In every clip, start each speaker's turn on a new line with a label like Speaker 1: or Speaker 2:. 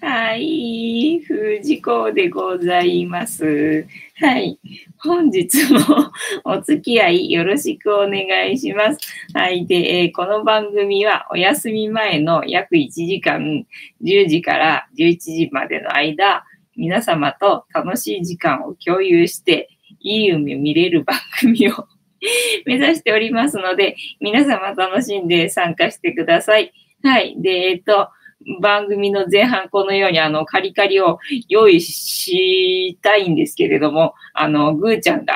Speaker 1: はい、藤子でございます。はい。本日もお付き合いよろしくお願いします。はい。で、えー、この番組はお休み前の約1時間、10時から11時までの間、皆様と楽しい時間を共有して、いい夢見れる番組を 目指しておりますので、皆様楽しんで参加してください。はい。で、えっ、ー、と、番組の前半このようにあのカリカリを用意したいんですけれども、あの、ぐーちゃんが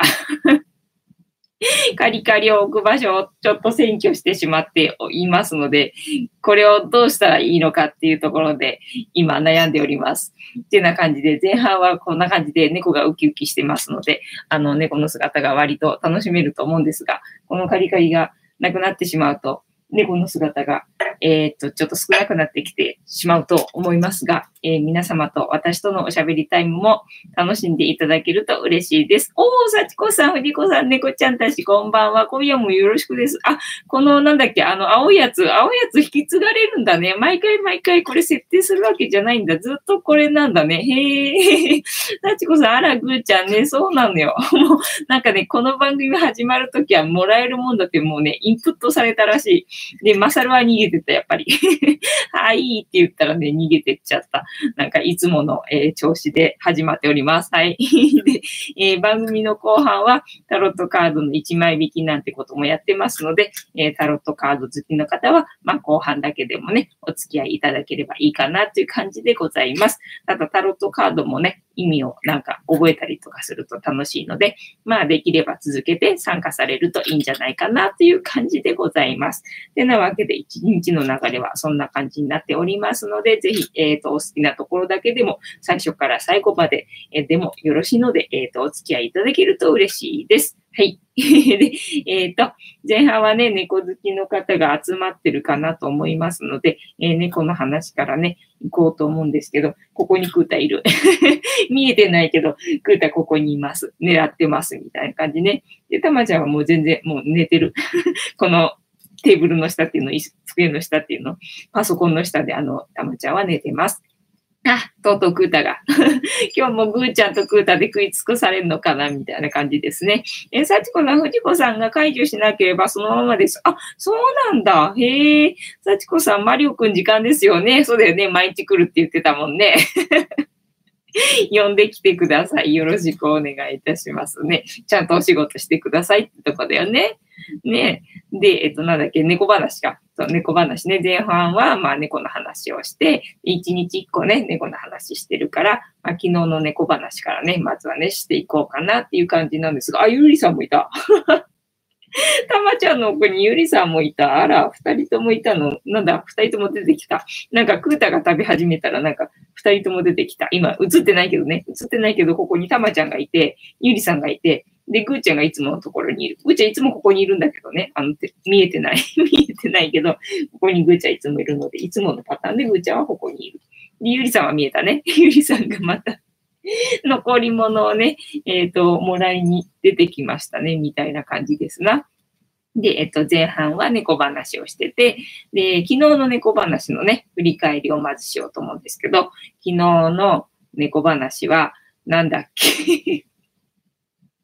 Speaker 1: カリカリを置く場所をちょっと占拠してしまっていますので、これをどうしたらいいのかっていうところで今悩んでおります。っていうな感じで、前半はこんな感じで猫がウキウキしてますので、あの猫の姿が割と楽しめると思うんですが、このカリカリがなくなってしまうと、猫の姿が、えっ、と、ちょっと少なくなってきてしまうと思いますが、えー、皆様と私とのおしゃべりタイムも楽しんでいただけると嬉しいです。おー、幸子さん、藤子さん、猫ちゃんたち、こんばんは。今夜もよろしくです。あ、この、なんだっけ、あの、青いやつ、青いやつ引き継がれるんだね。毎回毎回これ設定するわけじゃないんだ。ずっとこれなんだね。へー。幸子さん、あら、ぐーちゃんね、そうなのよ。もう、なんかね、この番組始まるときはもらえるもんだってもうね、インプットされたらしい。で、マサルは逃げてた、やっぱり。はい、って言ったらね、逃げてっちゃった。なんかいつもの、えー、調子で始まっております。はい。で、えー、番組の後半はタロットカードの1枚引きなんてこともやってますので、えー、タロットカード好きの方は、まあ、後半だけでもね、お付き合いいただければいいかなという感じでございます。ただ、タロットカードもね、意味をなんか覚えたりとかすると楽しいので、まあできれば続けて参加されるといいんじゃないかなという感じでございます。てなわけで一日の流れはそんな感じになっておりますので、ぜひ、えっ、ー、と、お好きなところだけでも最初から最後まで、えー、でもよろしいので、えっ、ー、と、お付き合いいただけると嬉しいです。はい。で、えっ、ー、と、前半はね、猫好きの方が集まってるかなと思いますので、えー、猫の話からね、行こうと思うんですけど、ここにクータいる。見えてないけど、クータここにいます。狙ってます。みたいな感じね。で、たまちゃんはもう全然、もう寝てる。このテーブルの下っていうの、机の下っていうの、パソコンの下であの、たまちゃんは寝てます。あ、とうとうクータが。今日もグーちゃんとクータで食い尽くされるのかなみたいな感じですね。え、幸子の藤子さんが解除しなければそのままです。あ、そうなんだ。へえ。幸子さん、マリオくん時間ですよね。そうだよね。毎日来るって言ってたもんね。呼んできてください。よろしくお願いいたしますね。ちゃんとお仕事してくださいってとこだよね。ね。で、えっと、なんだっけ、猫話か。そう猫話ね。前半は、まあ、猫の話をして、一日一個ね、猫の話してるから、まあ、昨日の猫話からね、まずはね、していこうかなっていう感じなんですが、あ、ゆりさんもいた。たまちゃんの奥にゆりさんもいた。あら、二人ともいたの。なんだ、二人とも出てきた。なんか、クータが食べ始めたら、なんか、二人とも出てきた。今、映ってないけどね。映ってないけど、ここにたまちゃんがいて、ゆりさんがいて、で、ぐーちゃんがいつものところにいる。ぐーちゃんいつもここにいるんだけどね。あの、見えてない。見えてないけど、ここにぐーちゃんいつもいるので、いつものパターンでぐーちゃんはここにいる。で、ゆりさんは見えたね。ゆりさんがまた 残り物をね、えっ、ー、と、もらいに出てきましたね、みたいな感じですな。で、えっと、前半は猫話をしてて、で、昨日の猫話のね、振り返りをまずしようと思うんですけど、昨日の猫話は、なんだっけ？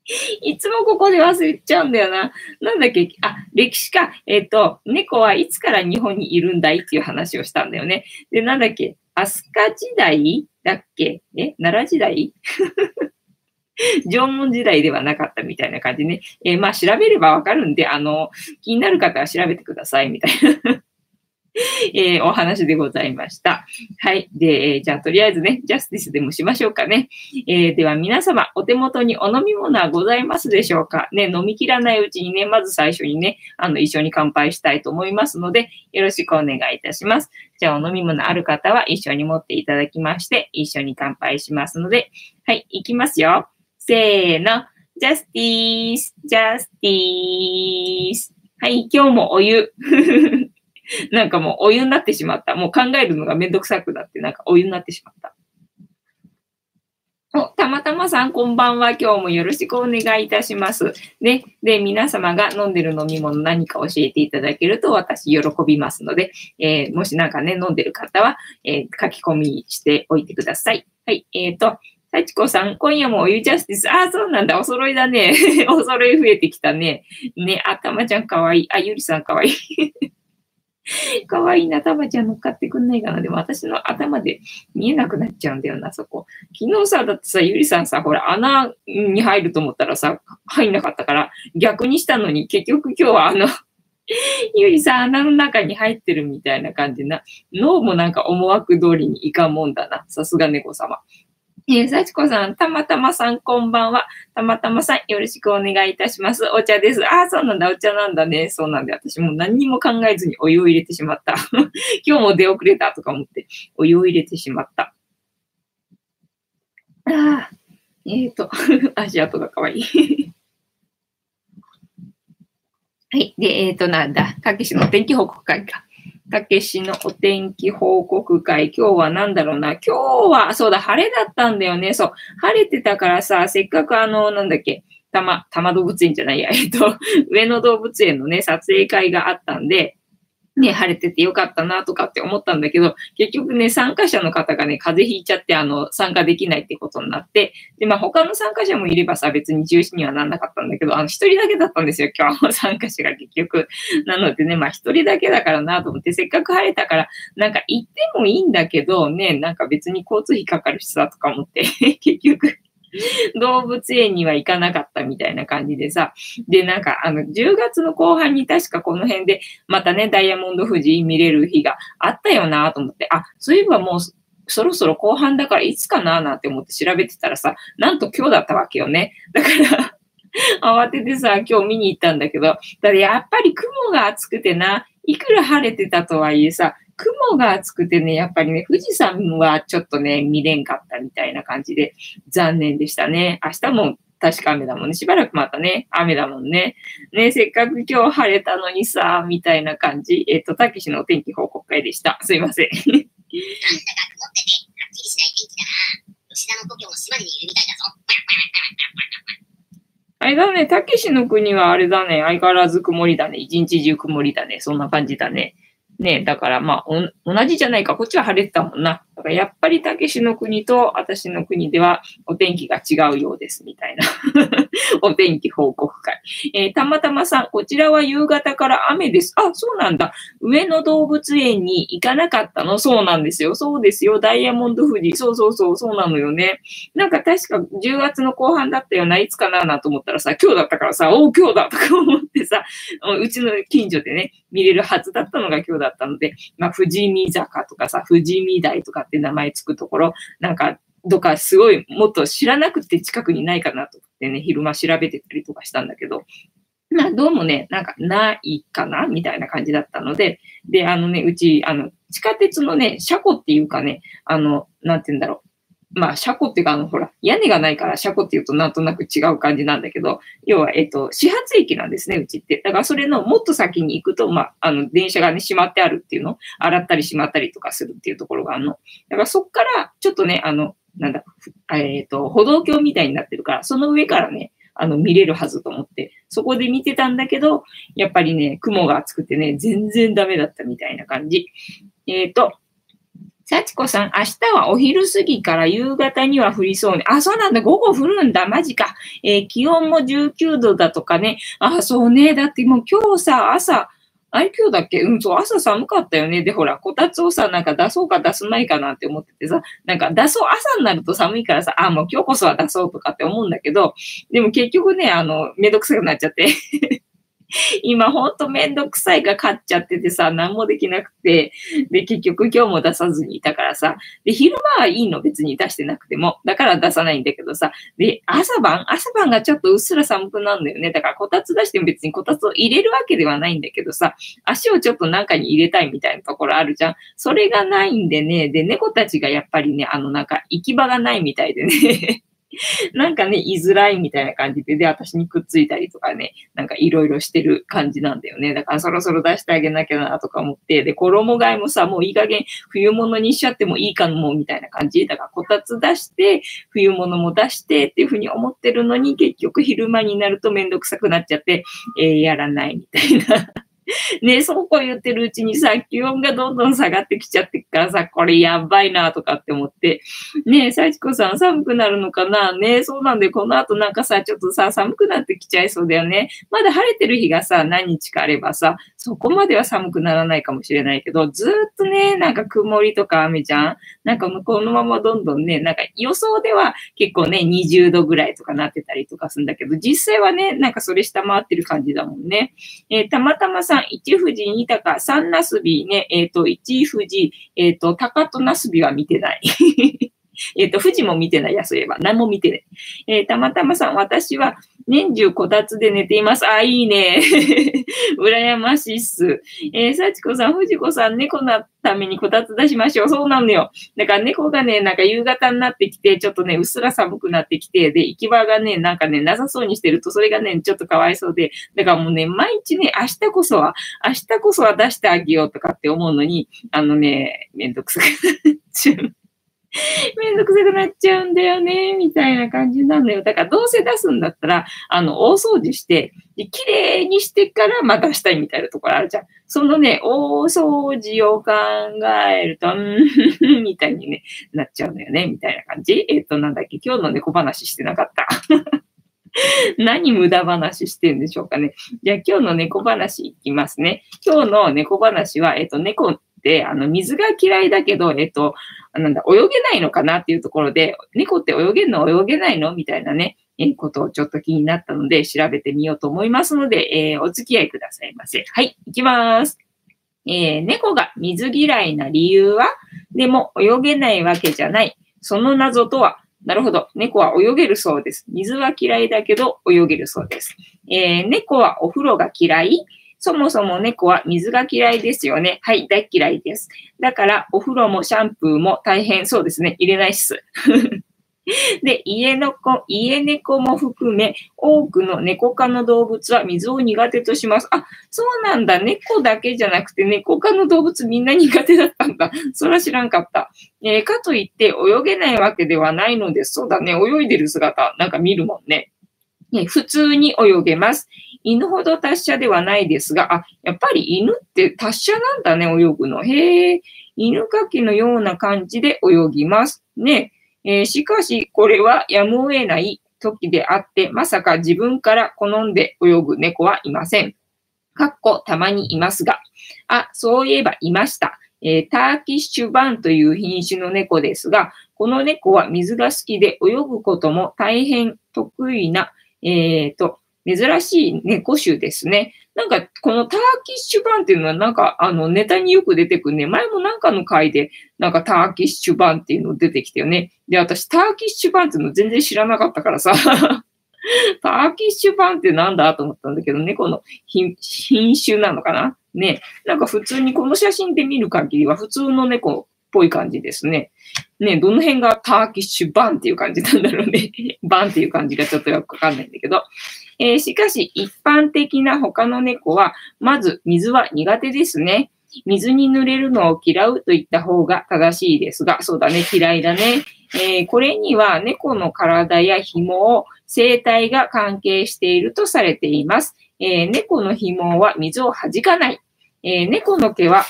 Speaker 1: いつもここで忘れちゃうんだよな。なんだっけ？あ、歴史か。えっ、と、猫はいつから日本にいるんだい？っていう話をしたんだよね。で、なんだっけ？飛鳥時代だっけ？え？奈良時代？縄文時代ではなかったみたいな感じね。えー、まあ調べればわかるんで、あの、気になる方は調べてくださいみたいな。えー、お話でございました。はい。で、えー、じゃあとりあえずね、ジャスティスでもしましょうかね。えー、では皆様、お手元にお飲み物はございますでしょうか？ね、飲み切らないうちにね、まず最初にね、あの、一緒に乾杯したいと思いますので、よろしくお願いいたします。じゃあ、お飲み物ある方は一緒に持っていただきまして、一緒に乾杯しますので、はい、いきますよ。せーの。ジャスティース、ジャスティース。はい、今日もお湯。なんかもうお湯になってしまった。もう考えるのがめんどくさくなって、なんかお湯になってしまった。お、たまたまさん、こんばんは。今日もよろしくお願いいたします。ね。で、皆様が飲んでる飲み物何か教えていただけると私喜びますので、えー、もしなんかね、飲んでる方は、えー、書き込みしておいてください。はい。えっ、ー、と、幸子さん、今夜もお湯ジャスティス。ああ、そうなんだ。お揃いだね。お揃い増えてきたね。ね、あ、たまちゃんかわいい。あ、ゆりさんかわいい。かわいいな、たまちゃん乗っかってくんないかな。でも私の頭で見えなくなっちゃうんだよな、そこ。昨日さ、だってさ、ゆりさんさ、ほら、穴に入ると思ったらさ、入んなかったから、逆にしたのに、結局今日はあの ゆりさん穴の中に入ってるみたいな感じな。脳もなんか思惑通りにいかんもんだな。さすが猫様。えー、幸子さん、たまたまさん、こんばんは。たまたまさん、よろしくお願いいたします。お茶です。ああ、そうなんだ、お茶なんだね。そうなんで、私も何にも考えずにお湯を入れてしまった。今日も出遅れたとか思って、お湯を入れてしまった。ああ、えっ、ー、と、足跡がかわいい。はい。で、えっ、ー、と、なんだ、たけしの天気報告会か。たけしのお天気報告会。今日は何だろうな。今日は、そうだ、晴れだったんだよね。そう。晴れてたからさ、せっかくあの、なんだっけ、たま、たま動物園じゃないや、えっと、上野動物園のね、撮影会があったんで、ね、晴れててよかったなとかって思ったんだけど、結局ね、参加者の方がね、風邪ひいちゃって、あの、参加できないってことになって、で、まあ他の参加者もいればさ、別に中止にはなんなかったんだけど、あの、一人だけだったんですよ、今日の参加者が結局。なのでね、まあ一人だけだからなと思って、せっかく晴れたから、なんか行ってもいいんだけど、ね、なんか別に交通費かかるしさ、とか思って、結局 動物園には行かなかったみたいな感じでさ。で、なんか、あの、10月の後半に確かこの辺で、またね、ダイヤモンド富士見れる日があったよなと思って、あ、そういえばもう、そろそろ後半だからいつかななんて思って調べてたらさ、なんと今日だったわけよね。だから 慌ててさ、今日見に行ったんだけど、ただやっぱり雲が暑くてな、いくら晴れてたとはいえさ、雲が厚くてね、やっぱりね、富士山はちょっとね、見れんかったみたいな感じで、残念でしたね。明日も確か雨だもんね。しばらくまたね、雨だもんね。ね、せっかく今日晴れたのにさ、みたいな感じ。えっ、と、たけしのお天気報告会でした。すいません。なんだか曇ってて、はっきりしない天気だな。吉田の故郷の島にいるみたいだぞ。あれだね、たけしの国はあれだね、相変わらず曇りだね。一日中曇りだね。そんな感じだね。ねだからまあ、同じじゃないか。こっちは晴れてたもんな。だからやっぱりたけしの国と私の国ではお天気が違うようです、みたいな。お天気報告会。えー、たまたまさん、こちらは夕方から雨です。あ、そうなんだ。上野動物園に行かなかったの？そうなんですよ。そうですよ。ダイヤモンド富士。そうそうそう、そうなのよね。なんか確か10月の後半だったよな。いつかななと思ったらさ、今日だったからさ、おお、今日だとか思ってさ、うちの近所でね、見れるはずだったのが今日だったので、まあ、富士見坂とかさ、富士見台とかって名前つくところ、なんか、どっかすごいもっと知らなくて近くにないかなと思ってね、昼間調べてたりとかしたんだけど、まあ、どうもね、なんかないかなみたいな感じだったので、で、あのね、うち、あの、地下鉄のね、車庫っていうかね、あの、なんて言うんだろう。まあ、車庫っていうか、あの、ほら、屋根がないから車庫っていうとなんとなく違う感じなんだけど、要は、えっと、始発駅なんですね、うちって。だからそれのもっと先に行くと、まあ、あの、電車がね、閉まってあるっていうの、洗ったり閉まったりとかするっていうところがあるの。だからそっから、ちょっとね、あの、なんだ、えっ、と、歩道橋みたいになってるから、その上からね、あの、見れるはずと思って、そこで見てたんだけど、やっぱりね、雲が厚くてね、全然ダメだったみたいな感じ。えっ、ー、と、幸子さん、明日はお昼過ぎから夕方には降りそうね。あ、そうなんだ。午後降るんだ。マジか。えー、気温も19度だとかね。あ、そうね。だってもう今日さ、朝、あれ今日だっけ？うん、そう、朝寒かったよね。で、ほら、こたつをさ、なんか出そうか出すまいかなって思っててさ、なんか出そう、朝になると寒いからさ、あ、もう今日こそは出そうとかって思うんだけど、でも結局ね、あの、めんどくさくなっちゃって 今ほんとめんどくさいが勝っちゃっててさ、何もできなくて、で、結局今日も出さずにいたからさ、で、昼間はいいの。別に出してなくても、だから出さないんだけどさ、で、朝晩？朝晩がちょっとうっすら寒くなるんだよね。だからこたつ出しても別にこたつを入れるわけではないんだけどさ、足をちょっと中に入れたいみたいなところあるじゃん。それがないんでね、で、猫たちがやっぱりね、あのなんか行き場がないみたいでね。なんかね、居づらいみたいな感じで、で、私にくっついたりとかね、なんかいろいろしてる感じなんだよね。だからそろそろ出してあげなきゃなとか思って、で、衣替えもさ、もういい加減冬物にしちゃってもいいかも、みたいな感じ。だからこたつ出して、冬物も出してっていうふうに思ってるのに、結局昼間になるとめんどくさくなっちゃって、えー、やらないみたいなねそうこう言ってるうちにさ、気温がどんどん下がってきちゃってからさ、これやばいなとかって思って、ねえ、幸子さん寒くなるのかな？ねそうなんで、この後なんかさ、ちょっとさ、寒くなってきちゃいそうだよね。まだ晴れてる日がさ、何日かあればさ、そこまでは寒くならないかもしれないけど、ずっとね、なんか曇りとか雨じゃん？なんかこのままどんどんね、なんか予想では結構ね、20度ぐらいとかなってたりとかするんだけど、実際はね、なんかそれ下回ってる感じだもんね。えー、たまたまさん、一富士、二鷹、三なすびね、えっ、ー、と、一富士、えっ、ー、と、鷹となすびは見てない。えっと、富士も見てないや、そういえば。何も見てない。えー、たまたまさん、私は年中こたつで寝ています。あ、いいね。羨ましいっす。えー、幸子さん、藤子さん、猫のためにこたつ出しましょう。そうなんだよ。だから猫がね、なんか夕方になってきて、ちょっとね、うっすら寒くなってきて、で、行き場がね、なんかね、なさそうにしてると、それがね、ちょっとかわいそうで、だからもうね、毎日ね、明日こそは、明日こそは出してあげようとかって思うのに、あのね、めんどくさくなっちゃう。めんどくさくなっちゃうんだよね、みたいな感じなのよ。だからどうせ出すんだったら、あの、大掃除して、で綺麗にしてからまたしたいみたいなところあるじゃん。そのね、大掃除を考えると、ん みたいにね、なっちゃうのよね、みたいな感じ。えっ、と、なんだっけ、今日の猫話してなかった。何無駄話してるんでしょうかね。じゃあ今日の猫話いきますね。今日の猫話は、えっ、と、猫、あの、水が嫌いだけど、えっと、なんだ、泳げないのかなっていうところで、猫って泳げんの？泳げないの？みたいなね、え、ことをちょっと気になったので、調べてみようと思いますので、えー、お付き合いくださいませ。はい、いきます。えー、猫が水嫌いな理由は？でも泳げないわけじゃない。その謎とはなるほど。猫は泳げるそうです。水は嫌いだけど泳げるそうです。えー、猫はお風呂が嫌い？そもそも猫は水が嫌いですよね。はい、大嫌いです。だから、お風呂もシャンプーも大変そうですね。入れないっす。で、家の子、家猫も含め、多くの猫科の動物は水を苦手とします。あ、そうなんだ。猫だけじゃなくて、猫科の動物みんな苦手だったんだ。それは知らんかった。えー、かといって泳げないわけではないのです。そうだね。泳いでる姿、なんか見るもんね。ね普通に泳げます。犬ほど達者ではないですが、あ、やっぱり犬って達者なんだね、泳ぐの。へえ、犬かきのような感じで泳ぎます。ね。えー、しかし、これはやむを得ない時であって、まさか自分から好んで泳ぐ猫はいません。かっこたまにいますが。あ、そういえばいました。えー、ターキッシュバンという品種の猫ですが、この猫は水が好きで泳ぐことも大変得意な、えっ、ー、と、珍しい猫種ですね。なんか、このターキッシュ版っていうのは、なんか、あの、ネタによく出てくるね。前もなんかの回で、なんかターキッシュ版っていうの出てきたよね。で、私、ターキッシュ版っていうの全然知らなかったからさ。ターキッシュ版ってなんだと思ったんだけど、ね猫の品種なのかな？ね。なんか普通にこの写真で見る限りは普通の猫っぽい感じですね。ね、どの辺がターキッシュ版っていう感じなんだろうね。版っていう感じがちょっとよくわかんないんだけど。えー、しかし、一般的な他の猫は、まず水は苦手ですね。水に濡れるのを嫌うと言った方が正しいですが、そうだね、嫌いだね。えー、これには猫の体や紐を生態が関係しているとされています。えー、猫の紐は水を弾かない。えー、猫の毛は、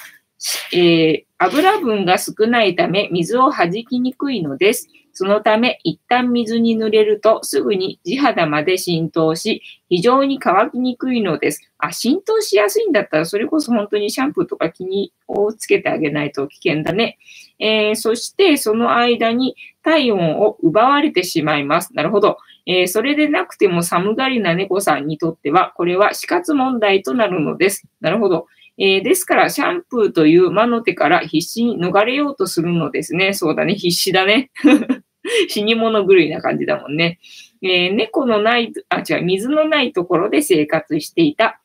Speaker 1: え油分が少ないため水を弾きにくいのです。そのため、一旦水に濡れるとすぐに地肌まで浸透し、非常に乾きにくいのです。あ、浸透しやすいんだったら、それこそ本当にシャンプーとか気にをつけてあげないと危険だね。えー、そして、その間に体温を奪われてしまいます。なるほど。えー、それでなくても寒がりな猫さんにとっては、これは死活問題となるのです。なるほど。えー、ですから、シャンプーという魔の手から必死に逃れようとするのですね。そうだね。必死だね。死に物狂いな感じだもんね。えー、猫のない、あ、違う、水のないところで生活していた。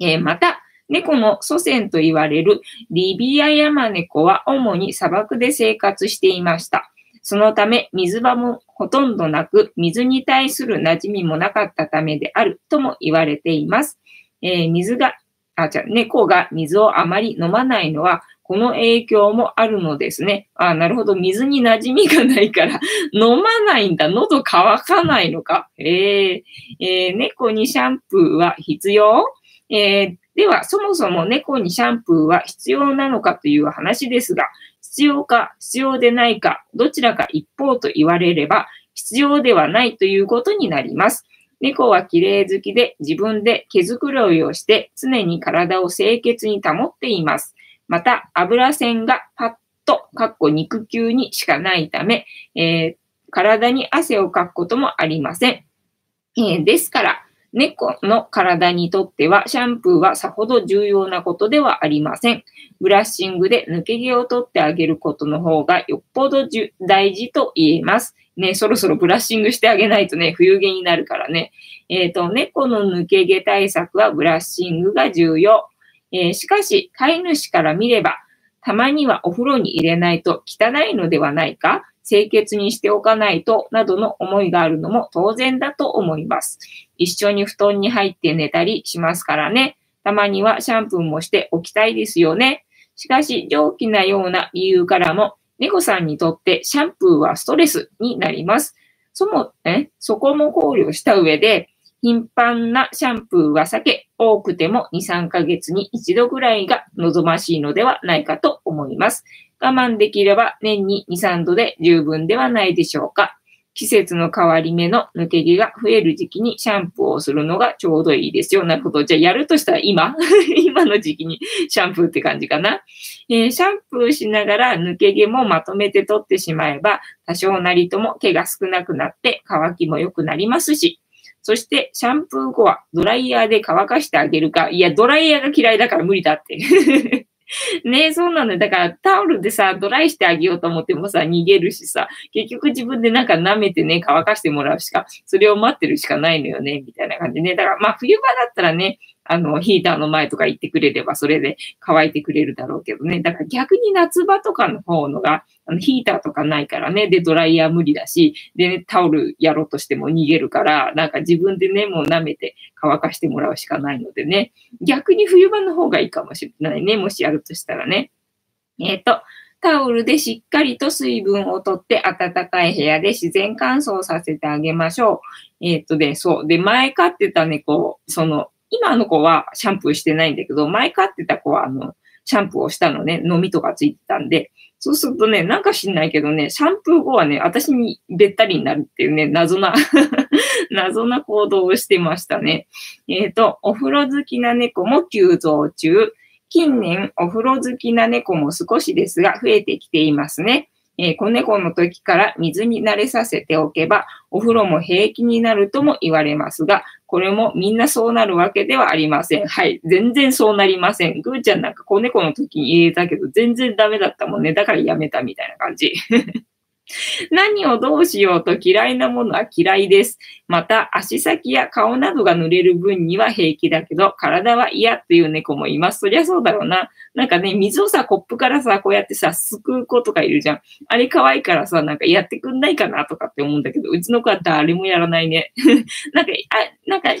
Speaker 1: えー、また、猫の祖先と言われるリビアヤマネコは主に砂漠で生活していました。そのため、水場もほとんどなく、水に対する馴染みもなかったためであるとも言われています。えー、水が、あ、じゃ猫が水をあまり飲まないのは、この影響もあるのですね。あ、なるほど。水に馴染みがないから 飲まないんだ。喉乾かないのか。えー、えー、猫にシャンプーは必要？えー、では、そもそも猫にシャンプーは必要なのかという話ですが、必要か必要でないか、どちらか一方と言われれば、必要ではないということになります。猫は綺麗好きで自分で毛づくろいをして常に体を清潔に保っています。また、油線がパッと、かっこ肉球にしかないため、えー、体に汗をかくこともありません。えー、ですから、猫の体にとってはシャンプーはさほど重要なことではありません。ブラッシングで抜け毛を取ってあげることの方がよっぽど大事と言えます。ね、そろそろブラッシングしてあげないとね、冬毛になるからね。えっ、ー、と、猫の抜け毛対策はブラッシングが重要。えー、しかし、飼い主から見れば、たまにはお風呂に入れないと汚いのではないか清潔にしておかないと、などの思いがあるのも当然だと思います。一緒に布団に入って寝たりしますからね。たまにはシャンプーもしておきたいですよね。しかし、上気なような理由からも、猫さんにとってシャンプーはストレスになります。そも、え、そこも考慮した上で、頻繁なシャンプーは避け、多くても2、3ヶ月に一度ぐらいが望ましいのではないかと思います。我慢できれば年に2、3度で十分ではないでしょうか。季節の変わり目の抜け毛が増える時期にシャンプーをするのがちょうどいいですよ。なるほど。じゃあやるとしたら今？今の時期にシャンプーって感じかな？えー、シャンプーしながら抜け毛もまとめて取ってしまえば、多少なりとも毛が少なくなって乾きも良くなりますし、そして、シャンプー後はドライヤーで乾かしてあげるか。いや、ドライヤーが嫌いだから無理だって ねそうなの。だからタオルでさ、ドライしてあげようと思ってもさ、逃げるしさ、結局自分でなんか舐めてね、乾かしてもらうしか、それを待ってるしかないのよね、みたいな感じね。だからまあ冬場だったらね、あの、ヒーターの前とか行ってくれれば、それで乾いてくれるだろうけどね。だから逆に夏場とかの方のが、あのヒーターとかないからね。で、ドライヤー無理だし、で、ね、タオルやろうとしても逃げるから、なんか自分でね、もう舐めて乾かしてもらうしかないのでね。逆に冬場の方がいいかもしれないね。もしやるとしたらね。えっ、ー、と、タオルでしっかりと水分をとって暖かい部屋で自然乾燥させてあげましょう。えっ、とで、そう。で、前飼ってた猫、その、今の子はシャンプーしてないんだけど、前飼ってた子はあの、シャンプーをしたのね、飲みとかついてたんで、そうするとね、なんか知んないけどね、シャンプー後はね、私にべったりになるっていうね、謎な 謎な行動をしてましたね。えっ、ー、と、お風呂好きな猫も急増中。近年、お風呂好きな猫も少しですが増えてきていますね。えー、子猫の時から水に慣れさせておけば、お風呂も平気になるとも言われますが、これもみんなそうなるわけではありません。はい。全然そうなりません。ぐーちゃんなんか子猫の時に入れたけど、全然ダメだったもんね。だからやめたみたいな感じ。何をどうしようと嫌いなものは嫌いです。また、足先や顔などが濡れる分には平気だけど、体は嫌っていう猫もいます。そりゃそうだろうな。なんかね、水をさ、コップからさ、こうやってさ、すくう子とかいるじゃん。あれ可愛いからさ、なんかやってくんないかなとかって思うんだけど、うちの子は誰もやらないね。なんか、あ、なんか、クー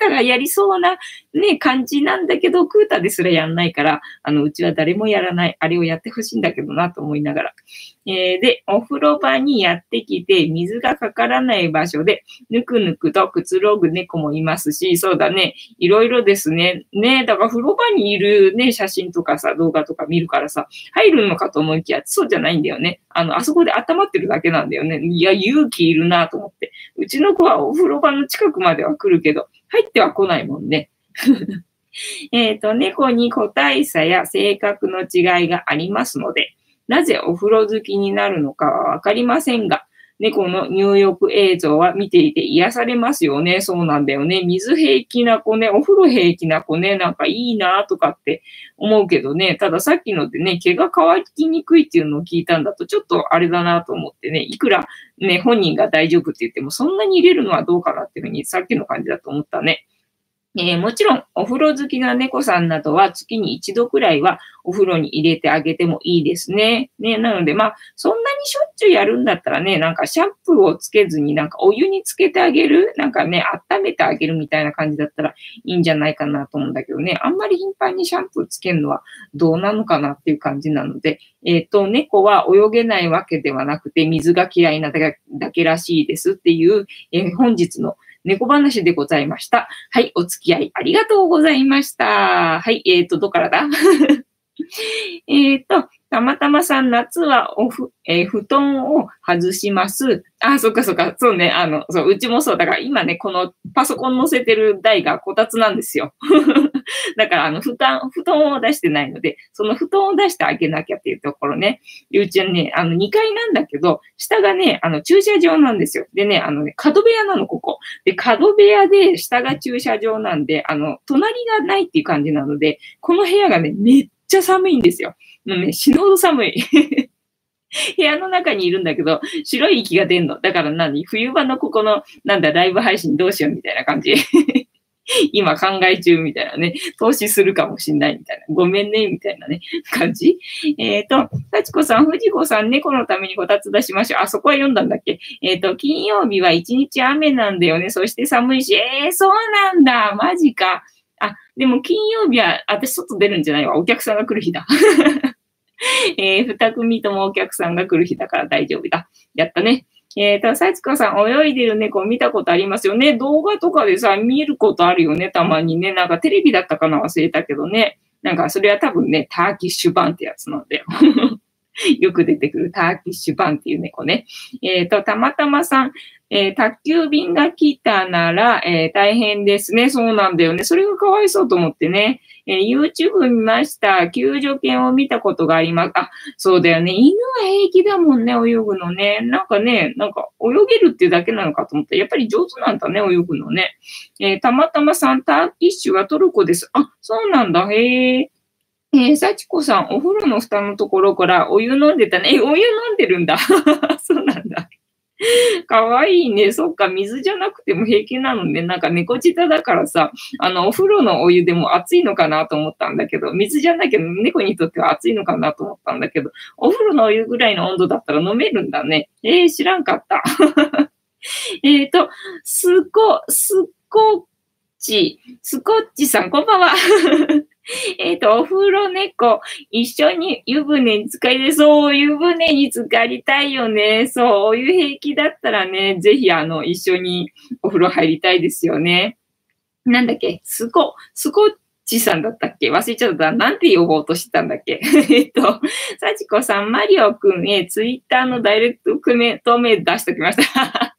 Speaker 1: タがやりそうなね、感じなんだけど、クータですらやんないから、あの、うちは誰もやらない。あれをやってほしいんだけどなと思いながら。えー、で、お風呂呂場にやってきて、水がかからない場所で、ぬくぬくとくつろぐ猫もいますし、そうだね、いろいろですね。ね、だから風呂場にいるね、写真とかさ、動画とか見るからさ、入るのかと思いきや、そうじゃないんだよね。あの、あそこで温まってるだけなんだよね。いや、勇気いるなと思って。うちの子はお風呂場の近くまでは来るけど、入っては来ないもんね。えっと、猫に個体差や性格の違いがありますので、なぜお風呂好きになるのかはわかりませんが、猫の入浴映像は見ていて癒されますよね。そうなんだよね。水平気な子ね、お風呂平気な子ね、なんかいいなとかって思うけどね、たださっきのでね、毛が乾きにくいっていうのを聞いたんだと、ちょっとあれだなと思ってね、いくらね、本人が大丈夫って言っても、そんなに入れるのはどうかなっていうふうに、さっきの感じだと思ったね。えー、もちろん、お風呂好きな猫さんなどは月に一度くらいはお風呂に入れてあげてもいいですね。ね、なので、まあ、そんなにしょっちゅうやるんだったらね、なんかシャンプーをつけずになんかお湯につけてあげる、なんかね、温めてあげるみたいな感じだったらいいんじゃないかなと思うんだけどね、あんまり頻繁にシャンプーつけるのはどうなのかなっていう感じなので、えっ、ー、と、猫は泳げないわけではなくて、水が嫌いなだけらしいですっていう、えー、本日の猫話でございました。はい、お付き合いありがとうございました。はい、えっ、ー、と、どっからだ？えっと、たまたまさん、夏はおふ、えー、布団を外します。あ、そっかそっか。そうね。あの、そう、うちもそう。だから今ね、このパソコン載せてる台がこたつなんですよ。だから、あの、布団、布団を出してないので、その布団を出してあげなきゃっていうところね。うちはね、あの、2階なんだけど、下がね、あの、駐車場なんですよ。でね、あのね、角部屋なの、ここ。で、角部屋で、下が駐車場なんで、あの、隣がないっていう感じなので、この部屋がね、めっちゃ寒いんですよ。もうね、死ぬほど寒い。部屋の中にいるんだけど、白い息が出んの。だから何？冬場のここの、なんだ、ライブ配信どうしようみたいな感じ。今考え中みたいなね、投資するかもしんないみたいな、ごめんね、みたいなね、感じ？えっ、ー、と、幸子さん、藤子さん、猫のためにこたつ出しましょう。あ、そこは読んだんだっけ？えっ、ー、と、金曜日は一日雨なんだよね。そして寒いし、えー、そうなんだ。マジか。でも金曜日は、私外出るんじゃないわ。お客さんが来る日だ。えー、二組ともお客さんが来る日だから大丈夫だ。やったね。えっ、ー、と、さつかさん、泳いでる猫見たことありますよね。動画とかでさ、見ることあるよね、たまにね。なんかテレビだったかな？忘れたけどね。なんかそれは多分ね、ターキッシュ版ってやつなんだよ。よく出てくるターキッシュ版っていう猫ね。えっ、ー、と、たまたまさん、えー、宅急便が来たなら、えー、大変ですね。そうなんだよね。それがかわいそうと思ってね。えー、YouTube 見ました。救助犬を見たことがあります。あ、そうだよね。犬は平気だもんね、泳ぐのね。なんかね、なんか泳げるっていうだけなのかと思った。やっぱり上手なんだね、泳ぐのね。えたまたまサンターキッシュはトルコです。あ、そうなんだ。へえ。えー、幸子さん、お風呂の蓋のところからお湯飲んでたね。え、お湯飲んでるんだ。そうなんだ。かわいいね。そっか、水じゃなくても平気なのね。なんか猫舌だからさ、あの、お風呂のお湯でも熱いのかなと思ったんだけど、水じゃなきゃ猫にとっては熱いのかなと思ったんだけど、お風呂のお湯ぐらいの温度だったら飲めるんだね。えー、知らんかった。えっと、すこ、すこっち、すこっちさん、こんばんは。えっ、と、お風呂猫、一緒に湯船に浸かりで、そう、湯船に浸かりたいよね。そう、お湯平気だったらね、ぜひ、あの、一緒にお風呂入りたいですよね。なんだっけ、すこ、すこっちさんだったっけ？忘れちゃった。なんて呼ぼうとしてたんだっけ？えっと、さちこさん、マリオくんへツイッターのダイレクトコメント名出しときました。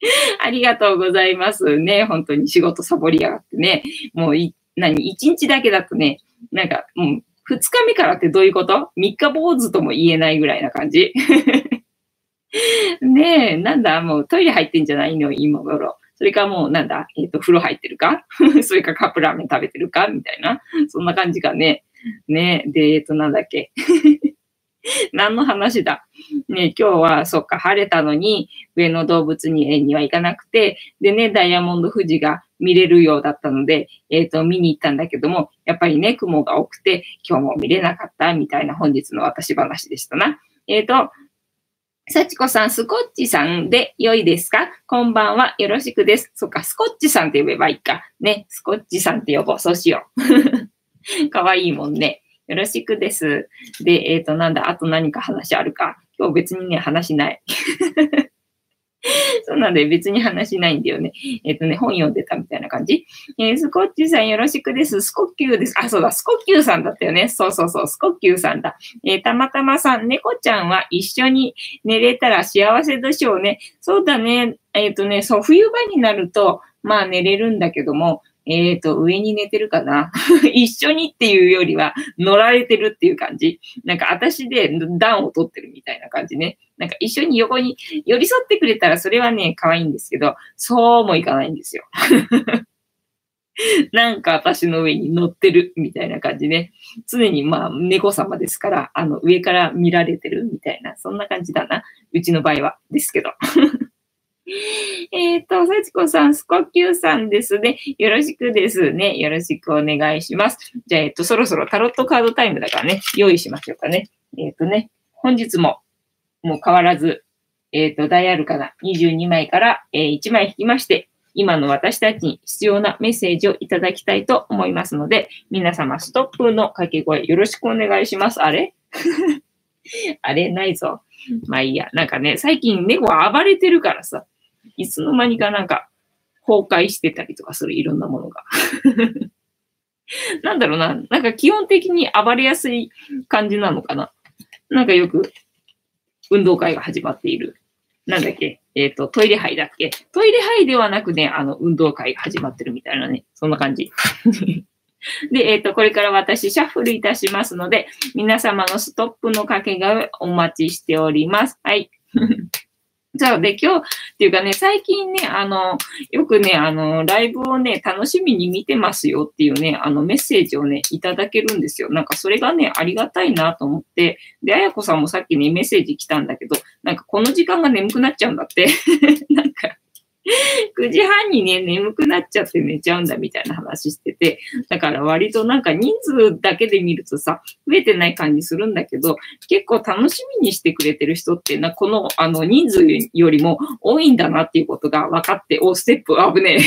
Speaker 1: ありがとうございますね。本当に仕事サボりやがってね。もう何、一日だけだとね、なんか、もう、二日目からってどういうこと？三日坊主とも言えないぐらいな感じ ねえ、なんだ、もうトイレ入ってんじゃないの？今頃。それかもう、なんだ、えっ、ー、と、風呂入ってるか？それかカップラーメン食べてるか？みたいな。そんな感じかね。ねで、えっ、ー、と、なんだっけ？何の話だ？ね、今日は、そっか、晴れたのに、上野動物園には行かなくて、でね、ダイヤモンド富士が見れるようだったので、えっ、ー、と、見に行ったんだけども、やっぱりね、雲が多くて、今日も見れなかった、みたいな本日の私話でしたな。えっ、ー、と、幸子さん、スコッチさんで良いですか？こんばんは。よろしくです。そっか、スコッチさんって呼べばいいか。ね、スコッチさんって呼ぼう。そうしよう。かわいいもんね。よろしくです。で、えっ、ー、と、なんだ、あと何か話あるか？今日別にね、話ない。そうなんで別に話ないんだよね。えっ、ー、とね、本読んでたみたいな感じ。えー、スコッチさんよろしくです。スコッキューです。あ、そうだ、スコッキューさんだったよね。そうそうそう、スコッキューさんだ。えー、たまたまさん、猫ちゃんは一緒に寝れたら幸せでしょうね。そうだね。えっ、とね、そう、冬場になると、まあ寝れるんだけども、えっ、ー、と、上に寝てるかな？一緒にっていうよりは、乗られてるっていう感じ。なんか、私で暖を取ってるみたいな感じね。なんか、一緒に横に寄り添ってくれたら、それはね、可愛いんですけど、そうもいかないんですよ。なんか私の上に乗ってるみたいな感じね。常にまあ猫様ですから、あの上から見られてるみたいな、そんな感じだな。うちの場合は。ですけど。えっと、幸子さん、スコキューさんですね。よろしくですね。よろしくお願いします。じゃあ、えっと、そろそろタロットカードタイムだからね、用意しましょうかね。えっとね、本日も、もう変わらず、えっと、ダイアルカナ22枚から、えー、1枚引きまして、今の私たちに必要なメッセージをいただきたいと思いますので、皆様、ストップの掛け声よろしくお願いします。あれ？あれないぞ。まあいいや。なんかね、最近猫は暴れてるからさ、いつの間にかなんか崩壊してたりとかするいろんなものが。なんだろうな。なんか基本的に暴れやすい感じなのかな。なんかよく運動会が始まっている。なんだっけ？えっ、ー、と、トイレ杯だっけ？トイレ杯ではなくね、あの、運動会が始まってるみたいなね。そんな感じ。で、えっ、ー、と、これから私、シャッフルいたしますので、皆様のストップの掛けがお待ちしております。はい。じゃあで、今日っていうかね、最近ね、あの、よくね、あの、ライブをね、楽しみに見てますよっていうね、あの、メッセージをね、いただけるんですよ。なんかそれがね、ありがたいなと思って、で、あやこさんもさっきね、メッセージ来たんだけど、なんかこの時間が眠くなっちゃうんだって。なんか、9時半にね、眠くなっちゃって寝ちゃうんだみたいな話してて、だから割となんか人数だけで見るとさ、増えてない感じするんだけど、結構楽しみにしてくれてる人ってな、このあの人数よりも多いんだなっていうことが分かって、お、ステップ危ね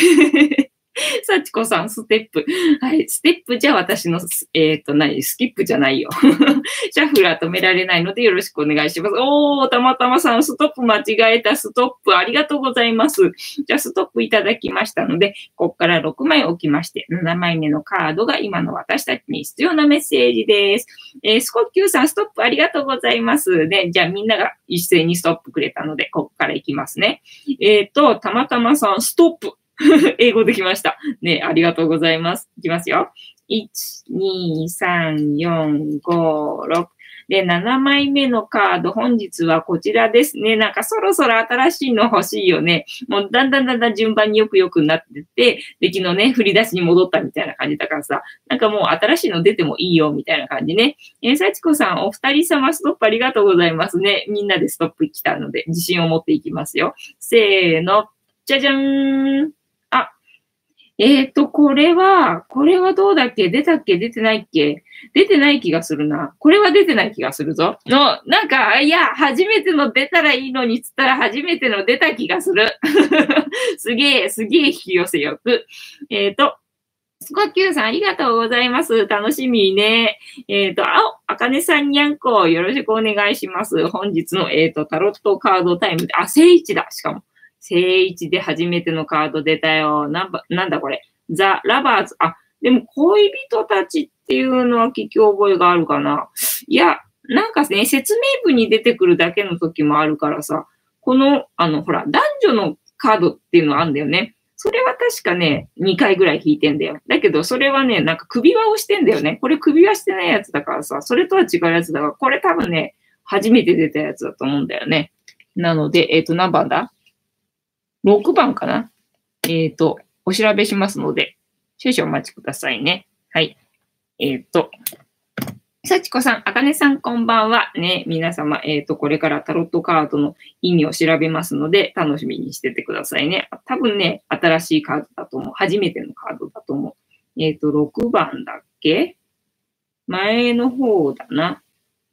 Speaker 1: え。幸子さん、ステップ。はい、ステップじゃ私の、えっ、ー、と、何スキップじゃないよ。シャッフルは止められないのでよろしくお願いします。おー、たまたまさん、ストップ間違えた、ストップ、ありがとうございます。じゃあ、ストップいただきましたので、ここから6枚置きまして、7枚目のカードが今の私たちに必要なメッセージです。えー、スコッキューさん、ストップありがとうございます。で、じゃあみんなが一斉にストップくれたので、ここから行きますね。えっ、ー、と、たまたまさん、ストップ。英語できました。ね、ありがとうございます。いきますよ。1、2、3、4、5、6。で、7枚目のカード、本日はこちらですね。なんかそろそろ新しいの欲しいよね。もうだんだんだんだん順番によくよくなってて、で、昨日ね、振り出しに戻ったみたいな感じだからさ、なんかもう新しいの出てもいいよみたいな感じね。えー、幸子さん、お二人様ストップありがとうございますね。みんなでストップ来たので、自信を持っていきますよ。せーの。じゃじゃーん。えっ、ー、と、これは、これはどうだっけ？出たっけ？出てないっけ？出てない気がするな。これは出てない気がするぞ。の、なんか、いや、初めての出たらいいのにっつったら初めての出た気がする。すげえ、すげえ引き寄せよく。えっ、ー、と、スコキューさん、ありがとうございます。楽しみね。えっ、ー、と、あお、あかねさんにゃんこ、よろしくお願いします。本日の、えっ、ー、と、タロットカードタイムで、あ、聖一だ、しかも。聖一で初めてのカード出たよ。なんなんだこれ。ザ・ラバーズ。あ、でも恋人たちっていうのは聞き覚えがあるかな。いや、なんかね、説明文に出てくるだけの時もあるからさ、この、あの、ほら、男女のカードっていうのあんだよね。それは確かね、2回ぐらい引いてんだよ。だけど、それはね、なんか首輪をしてんだよね。これ首輪してないやつだからさ、それとは違うやつだから、これ多分ね、初めて出たやつだと思うんだよね。なので、えっ、ー、と、何番だ？6番かな？えっ、ー、と、お調べしますので、少々お待ちくださいね。はい。えっ、ー、と、幸子さん、あかねさん、こんばんは。ね、皆様、えっ、ー、と、これからタロットカードの意味を調べますので、楽しみにしててくださいね。多分ね、新しいカードだと思う。初めてのカードだと思う。えっ、ー、と、6番だっけ？前の方だな。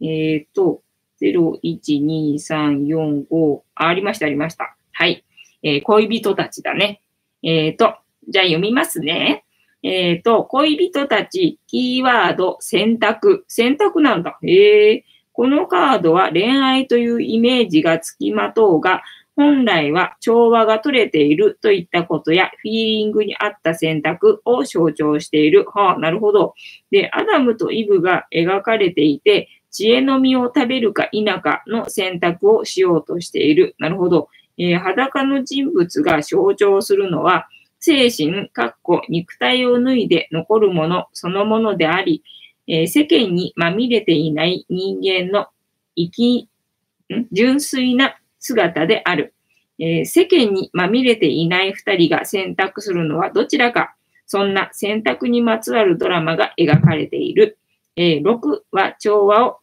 Speaker 1: えっ、ー、と、0、1、2、3、4、5、あ、ありました、ありました。はい。えー、恋人たちだね。えっ、ー、と、じゃあ読みますね。えっ、ー、と、恋人たち、キーワード、選択。選択なんだ。へえ。このカードは恋愛というイメージがつきまとうが、本来は調和が取れているといったことや、フィーリングに合った選択を象徴している。はあ、なるほど。で、アダムとイブが描かれていて、知恵の実を食べるか否かの選択をしようとしている。なるほど。えー、裸の人物が象徴するのは、精神、かっこ肉体を脱いで残るものそのものであり、えー、世間にまみれていない人間の生き、純粋な姿である。えー、世間にまみれていない二人が選択するのはどちらか。そんな選択にまつわるドラマが描かれている。えー、6は調和を、